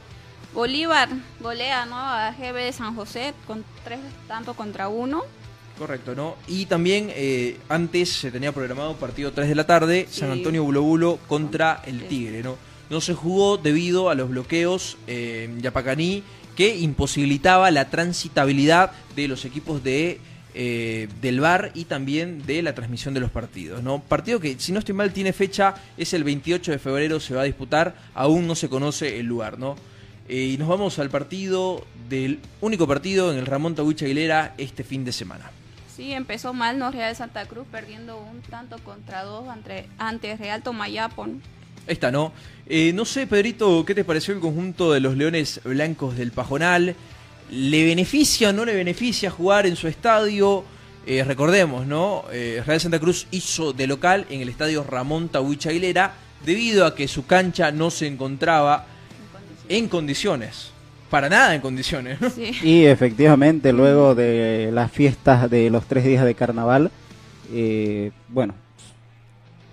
J: Bolívar golea ¿no? a GB de San José con tres tanto contra uno.
A: Correcto, ¿no? Y también eh, antes se tenía programado partido 3 de la tarde,
J: Sí.
A: San Antonio Bulo Bulo contra el Tigre, ¿no? No se jugó debido a los bloqueos eh, en Yapacaní que imposibilitaba la transitabilidad de los equipos de eh, del VAR y también de la transmisión de los partidos, ¿no? Partido que, si no estoy mal, tiene fecha, es el 28 de febrero, se va a disputar, aún no se conoce el lugar, ¿no? Eh, y nos vamos al partido del único partido en el Ramón Tawich Aguilera este fin de semana.
J: Sí, empezó mal, ¿no? Real Santa Cruz perdiendo un tanto contra dos ante, ante Real Tomayapo. ¿no?
A: Ahí está, ¿no? Eh, no sé, Pedrito, ¿qué te pareció el conjunto de los Leones Blancos del Pajonal? ¿Le beneficia o no le beneficia jugar en su estadio? Eh, recordemos, ¿no? Eh, Real Santa Cruz hizo de local en el estadio Ramón Tawich Aguilera debido a que su cancha no se encontraba en condiciones. Para nada en condiciones, ¿no?
J: Sí.
B: Y efectivamente, luego de las fiestas de los tres días de carnaval, eh, bueno,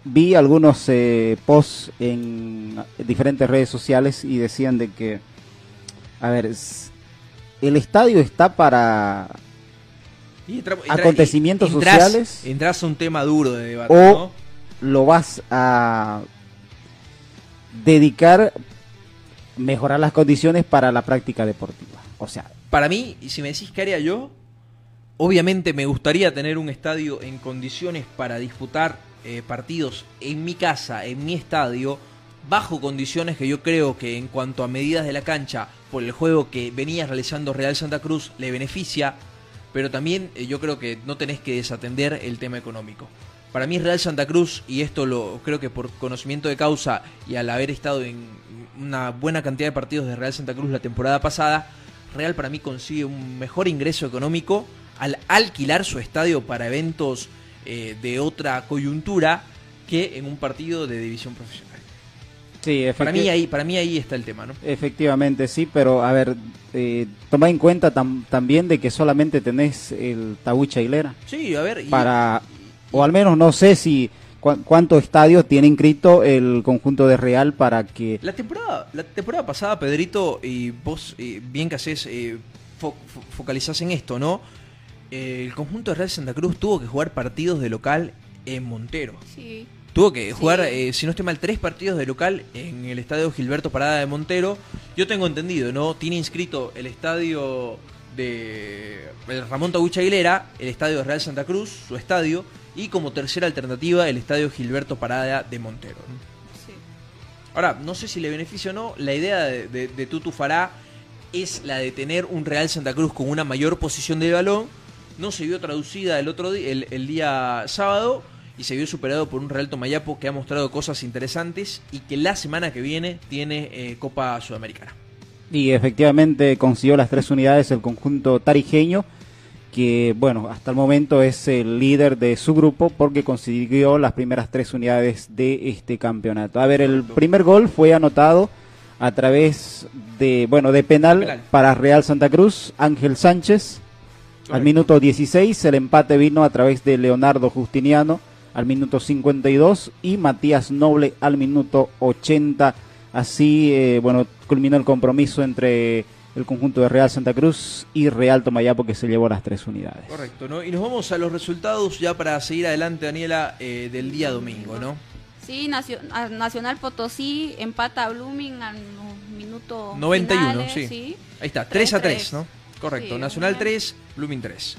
B: vi algunos eh, posts en diferentes redes sociales y decían de que, a ver, el estadio está para
A: Y entra- entra-
B: Acontecimientos
A: entras-
B: sociales.
A: Entras a un tema duro de debate,
B: o
A: ¿no?
B: lo vas a dedicar mejorar las condiciones para la práctica deportiva. O sea,
A: Para mí, si me decís qué haría yo, obviamente me gustaría tener un estadio en condiciones para disputar eh, partidos en mi casa, en mi estadio, bajo condiciones que yo creo que en cuanto a medidas de la cancha, por el juego que venía realizando Real Santa Cruz, le beneficia, pero también eh, yo creo que no tenés que desatender el tema económico. Para mí Real Santa Cruz, y esto lo creo que por conocimiento de causa y al haber estado en una buena cantidad de partidos de Real Santa Cruz la temporada pasada, Real para mí consigue un mejor ingreso económico al alquilar su estadio para eventos eh, de otra coyuntura que en un partido de división profesional.
B: sí,
A: Para mí ahí, para mí ahí está el tema, ¿no?
B: Efectivamente, sí, pero a ver, eh, toma en cuenta tam- también de que solamente tenés el Tabucha Hilera
A: Sí, a ver, y-
B: para, o al menos no sé si cu- cuánto estadio tiene inscrito el conjunto de Real para que
A: La temporada, la temporada pasada, Pedrito, y vos eh, bien que haces, eh, fo- fo- focalizás en esto, ¿no? Eh, el conjunto de Real Santa Cruz tuvo que jugar partidos de local en Montero.
J: Sí.
A: Tuvo que jugar,
J: Sí.
A: eh, si no estoy mal, tres partidos de local en el estadio Gilberto Parada de Montero. Yo tengo entendido, ¿no? Tiene inscrito el estadio de el Ramón Tahuicha Aguilera, el estadio de Real Santa Cruz, su estadio, y como tercera alternativa el estadio Gilberto Parada de Montero. Ahora, no sé si le beneficia o no, la idea de, de, de Tutu Fará es la de tener un Real Santa Cruz con una mayor posición de balón. No se vio traducida el otro día, el, el día sábado y se vio superado por un Real Tomayapo que ha mostrado cosas interesantes y que la semana que viene tiene eh, Copa Sudamericana.
B: y efectivamente consiguió las tres unidades el conjunto tarijeño que bueno hasta el momento es el líder de su grupo porque consiguió las primeras tres unidades de este campeonato. A ver, el primer gol fue anotado a través de bueno de penal,
A: Penal.
B: para Real Santa Cruz, Ángel Sánchez. Al minuto 16 el empate vino a través de Leonardo Justiniano al minuto 52 y Matías Noble al minuto 80. Así, eh, bueno, culminó el compromiso entre el conjunto de Real Santa Cruz y Real Tomayapo que se llevó las tres unidades.
A: Correcto, ¿no? Y nos vamos a los resultados ya para seguir adelante, Daniela, eh, del día domingo, ¿no?
J: Sí, Nacio- a- Nacional Potosí empata a Blooming al nu- minuto
A: 91,
J: finales,
A: sí. Ahí está, 3 a 3,
J: 3-3.
A: ¿no? Correcto,
J: Sí,
A: Nacional
J: muy bien.
A: 3, Blooming 3.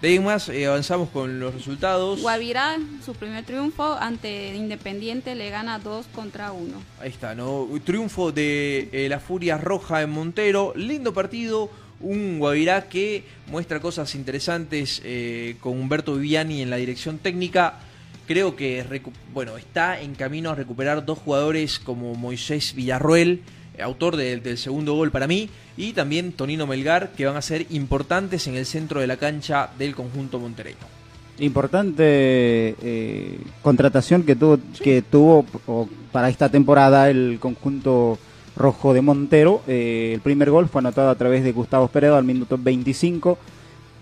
A: De ahí más, eh, avanzamos con los resultados.
J: Guavirá, su primer triunfo ante Independiente, le gana 2 contra 1.
A: Ahí está, ¿no? Triunfo de eh, la Furia Roja en Montero. Lindo partido. Un Guavirá que muestra cosas interesantes eh, con Humberto Viviani en la dirección técnica. Creo que bueno, está en camino a recuperar dos jugadores como Moisés Villarroel, eh, autor del- del segundo gol para mí, y también Tonino Melgar, que van a ser importantes en el centro de la cancha del conjunto montereño.
B: Importante eh, contratación que tuvo, que tuvo o, para esta temporada el conjunto rojo de Montero. Eh, el primer gol fue anotado a través de Gustavo Peredo al minuto 25.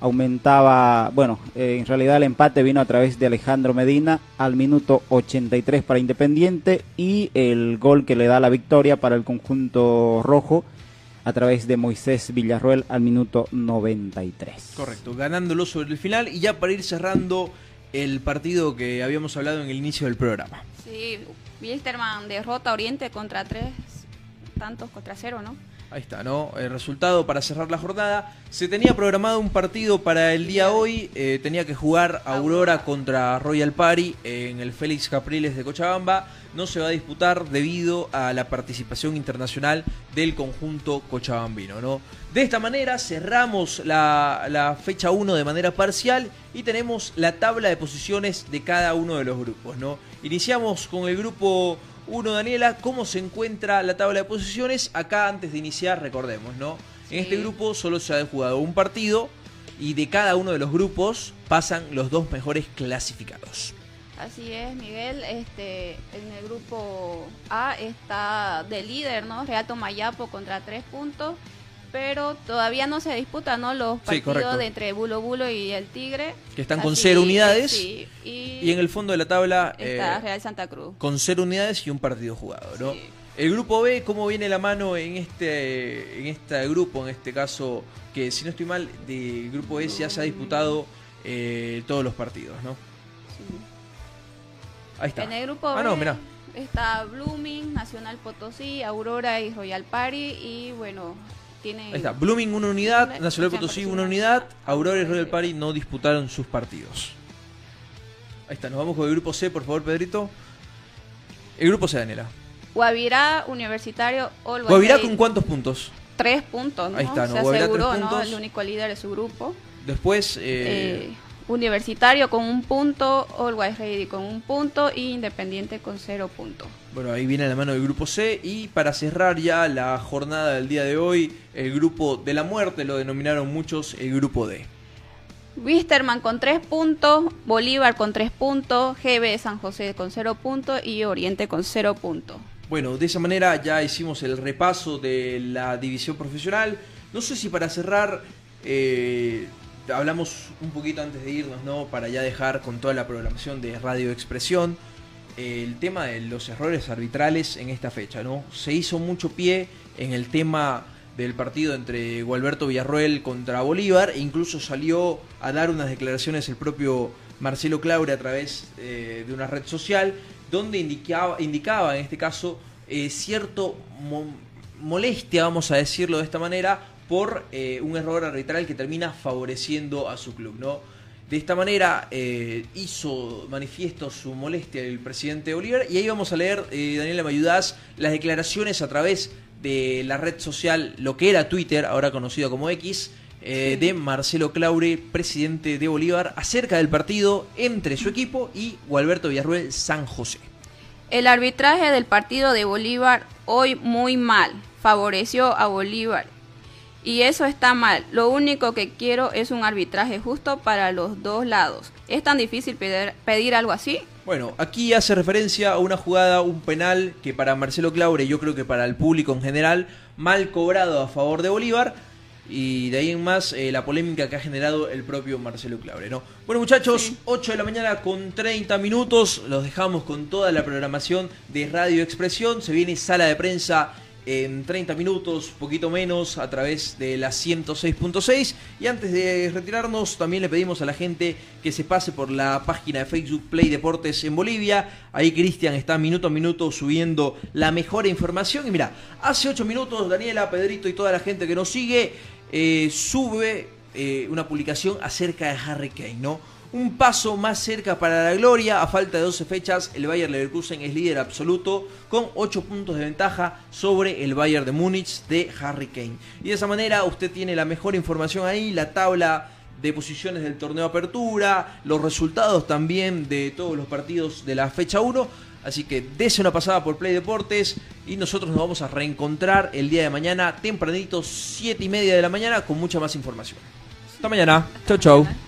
B: Aumentaba, bueno, eh, en realidad el empate vino a través de Alejandro Medina al minuto 83 para Independiente y el gol que le da la victoria para el conjunto rojo a través de Moisés Villarruel al minuto 93.
A: Correcto, ganándolo sobre el final y ya para ir cerrando el partido que habíamos hablado en el inicio del programa.
J: Sí, Wilsterman derrota a Oriente contra tres tantos contra cero, ¿no?
A: Ahí está, ¿no? El resultado para cerrar la jornada. Se tenía programado un partido para el día hoy. eh, tenía que jugar Aurora contra Royal Party en el Félix Capriles de Cochabamba. No se va a disputar debido a la participación internacional del conjunto cochabambino, ¿no? De esta manera cerramos la, la fecha 1 de manera parcial y tenemos la tabla de posiciones de cada uno de los grupos, ¿no? Iniciamos con el grupo 1, Daniela, ¿cómo se encuentra la tabla de posiciones? Acá antes de iniciar, recordemos, ¿no? En este grupo solo se ha jugado un partido y de cada uno de los grupos pasan los dos mejores clasificados.
J: Así es, Miguel. Este, en el grupo A está de líder, ¿no? Real Tomayapo contra tres puntos, pero todavía no se disputan, ¿no? Los partidos de entre Bulo Bulo y el Tigre.
A: Que están con
J: Así,
A: cero unidades.
J: sí, y,
A: Y en el fondo de la tabla
J: está
A: eh,
J: Real Santa Cruz.
A: con cero unidades y un partido jugado, ¿no? El grupo B, ¿cómo viene la mano en este, en este grupo? En este caso, que si no estoy mal, del grupo B ya se ha disputado eh, todos los partidos, ¿no? Ahí está.
J: En el grupo
A: Ah, no,
J: B
A: mirá.
J: está Blooming, Nacional Potosí, Aurora y Royal Party y bueno, tiene
A: Ahí está. Blooming una unidad, Nacional Potosí una unidad, Aurora y Royal Party no disputaron sus partidos. Ahí está, nos vamos con el grupo C, por favor, Pedrito. El grupo C, Daniela.
J: Guavirá, Universitario, All
A: Guavirá con cuántos puntos?
J: tres puntos, ¿no?
A: Ahí está, ¿no?
J: Se
A: Guavirá,
J: aseguró,
A: tres
J: ¿no?
A: puntos.
J: El único líder de su grupo.
A: Después, eh,
J: Eh, Universitario con un punto, Always Ready con un punto y Independiente con cero puntos.
A: bueno, ahí viene la mano del grupo C. Y para cerrar ya la jornada del día de hoy, el grupo de la muerte, lo denominaron muchos el grupo D.
J: Wisterman con tres puntos, Bolívar con tres puntos, GB de San José con cero puntos y Oriente con cero puntos.
A: Bueno, de esa manera ya hicimos el repaso de la división profesional. No sé si para cerrar, eh, hablamos un poquito antes de irnos, ¿no? Para ya dejar con toda la programación de Radio Expresión el tema de los errores arbitrales en esta fecha, ¿no? Se hizo mucho pie en el tema del partido entre Gualberto Villarroel contra Bolívar e incluso salió a dar unas declaraciones el propio Marcelo Claure a través eh, de una red social donde indicaba, indicaba en este caso eh, cierto mo- molestia, vamos a decirlo de esta manera, por eh, un error arbitral que termina favoreciendo a su club, ¿no? De esta manera eh, hizo manifiesto su molestia el presidente Bolívar y ahí vamos a leer, eh, Daniela, ¿me ayudás? Las declaraciones a través de la red social, lo que era Twitter, ahora conocido como X, eh, de Marcelo Claure, presidente de Bolívar, acerca del partido entre su equipo y Gualberto Villarruel San José.
J: El arbitraje del partido de Bolívar hoy muy mal, favoreció a Bolívar. Y eso está mal. Lo único que quiero es un arbitraje justo para los dos lados. ¿Es tan difícil pedir, pedir algo así?
A: Bueno, aquí hace referencia a una jugada, un penal que para Marcelo Claure, yo creo que para el público en general, mal cobrado a favor de Bolívar. Y de ahí en más eh, la polémica que ha generado el propio Marcelo Claure, ¿no? Bueno muchachos, 8 de la mañana con 30 minutos, los dejamos con toda la programación de Radio Expresión, se viene sala de prensa en 30 minutos, poquito menos, a través de la 106.6. Y antes de retirarnos, también le pedimos a la gente que se pase por la página de Facebook Play Deportes en Bolivia. Ahí Cristian está minuto a minuto subiendo la mejor información. Y mira, hace 8 minutos Daniela, Pedrito y toda la gente que nos sigue eh, sube eh, una publicación acerca de Harry Kane, ¿no? Un paso más cerca para la gloria. A falta de 12 fechas, el Bayern Leverkusen es líder absoluto con 8 puntos de ventaja sobre el Bayern de Múnich de Harry Kane. Y de esa manera usted tiene la mejor información ahí, la tabla de posiciones del torneo Apertura, los resultados también de todos los partidos de la fecha 1. Así que dese una pasada por Play Deportes y nosotros nos vamos a reencontrar el día de mañana, tempranito, 7 y media de la mañana, con mucha más información. Hasta mañana. Chau, chau.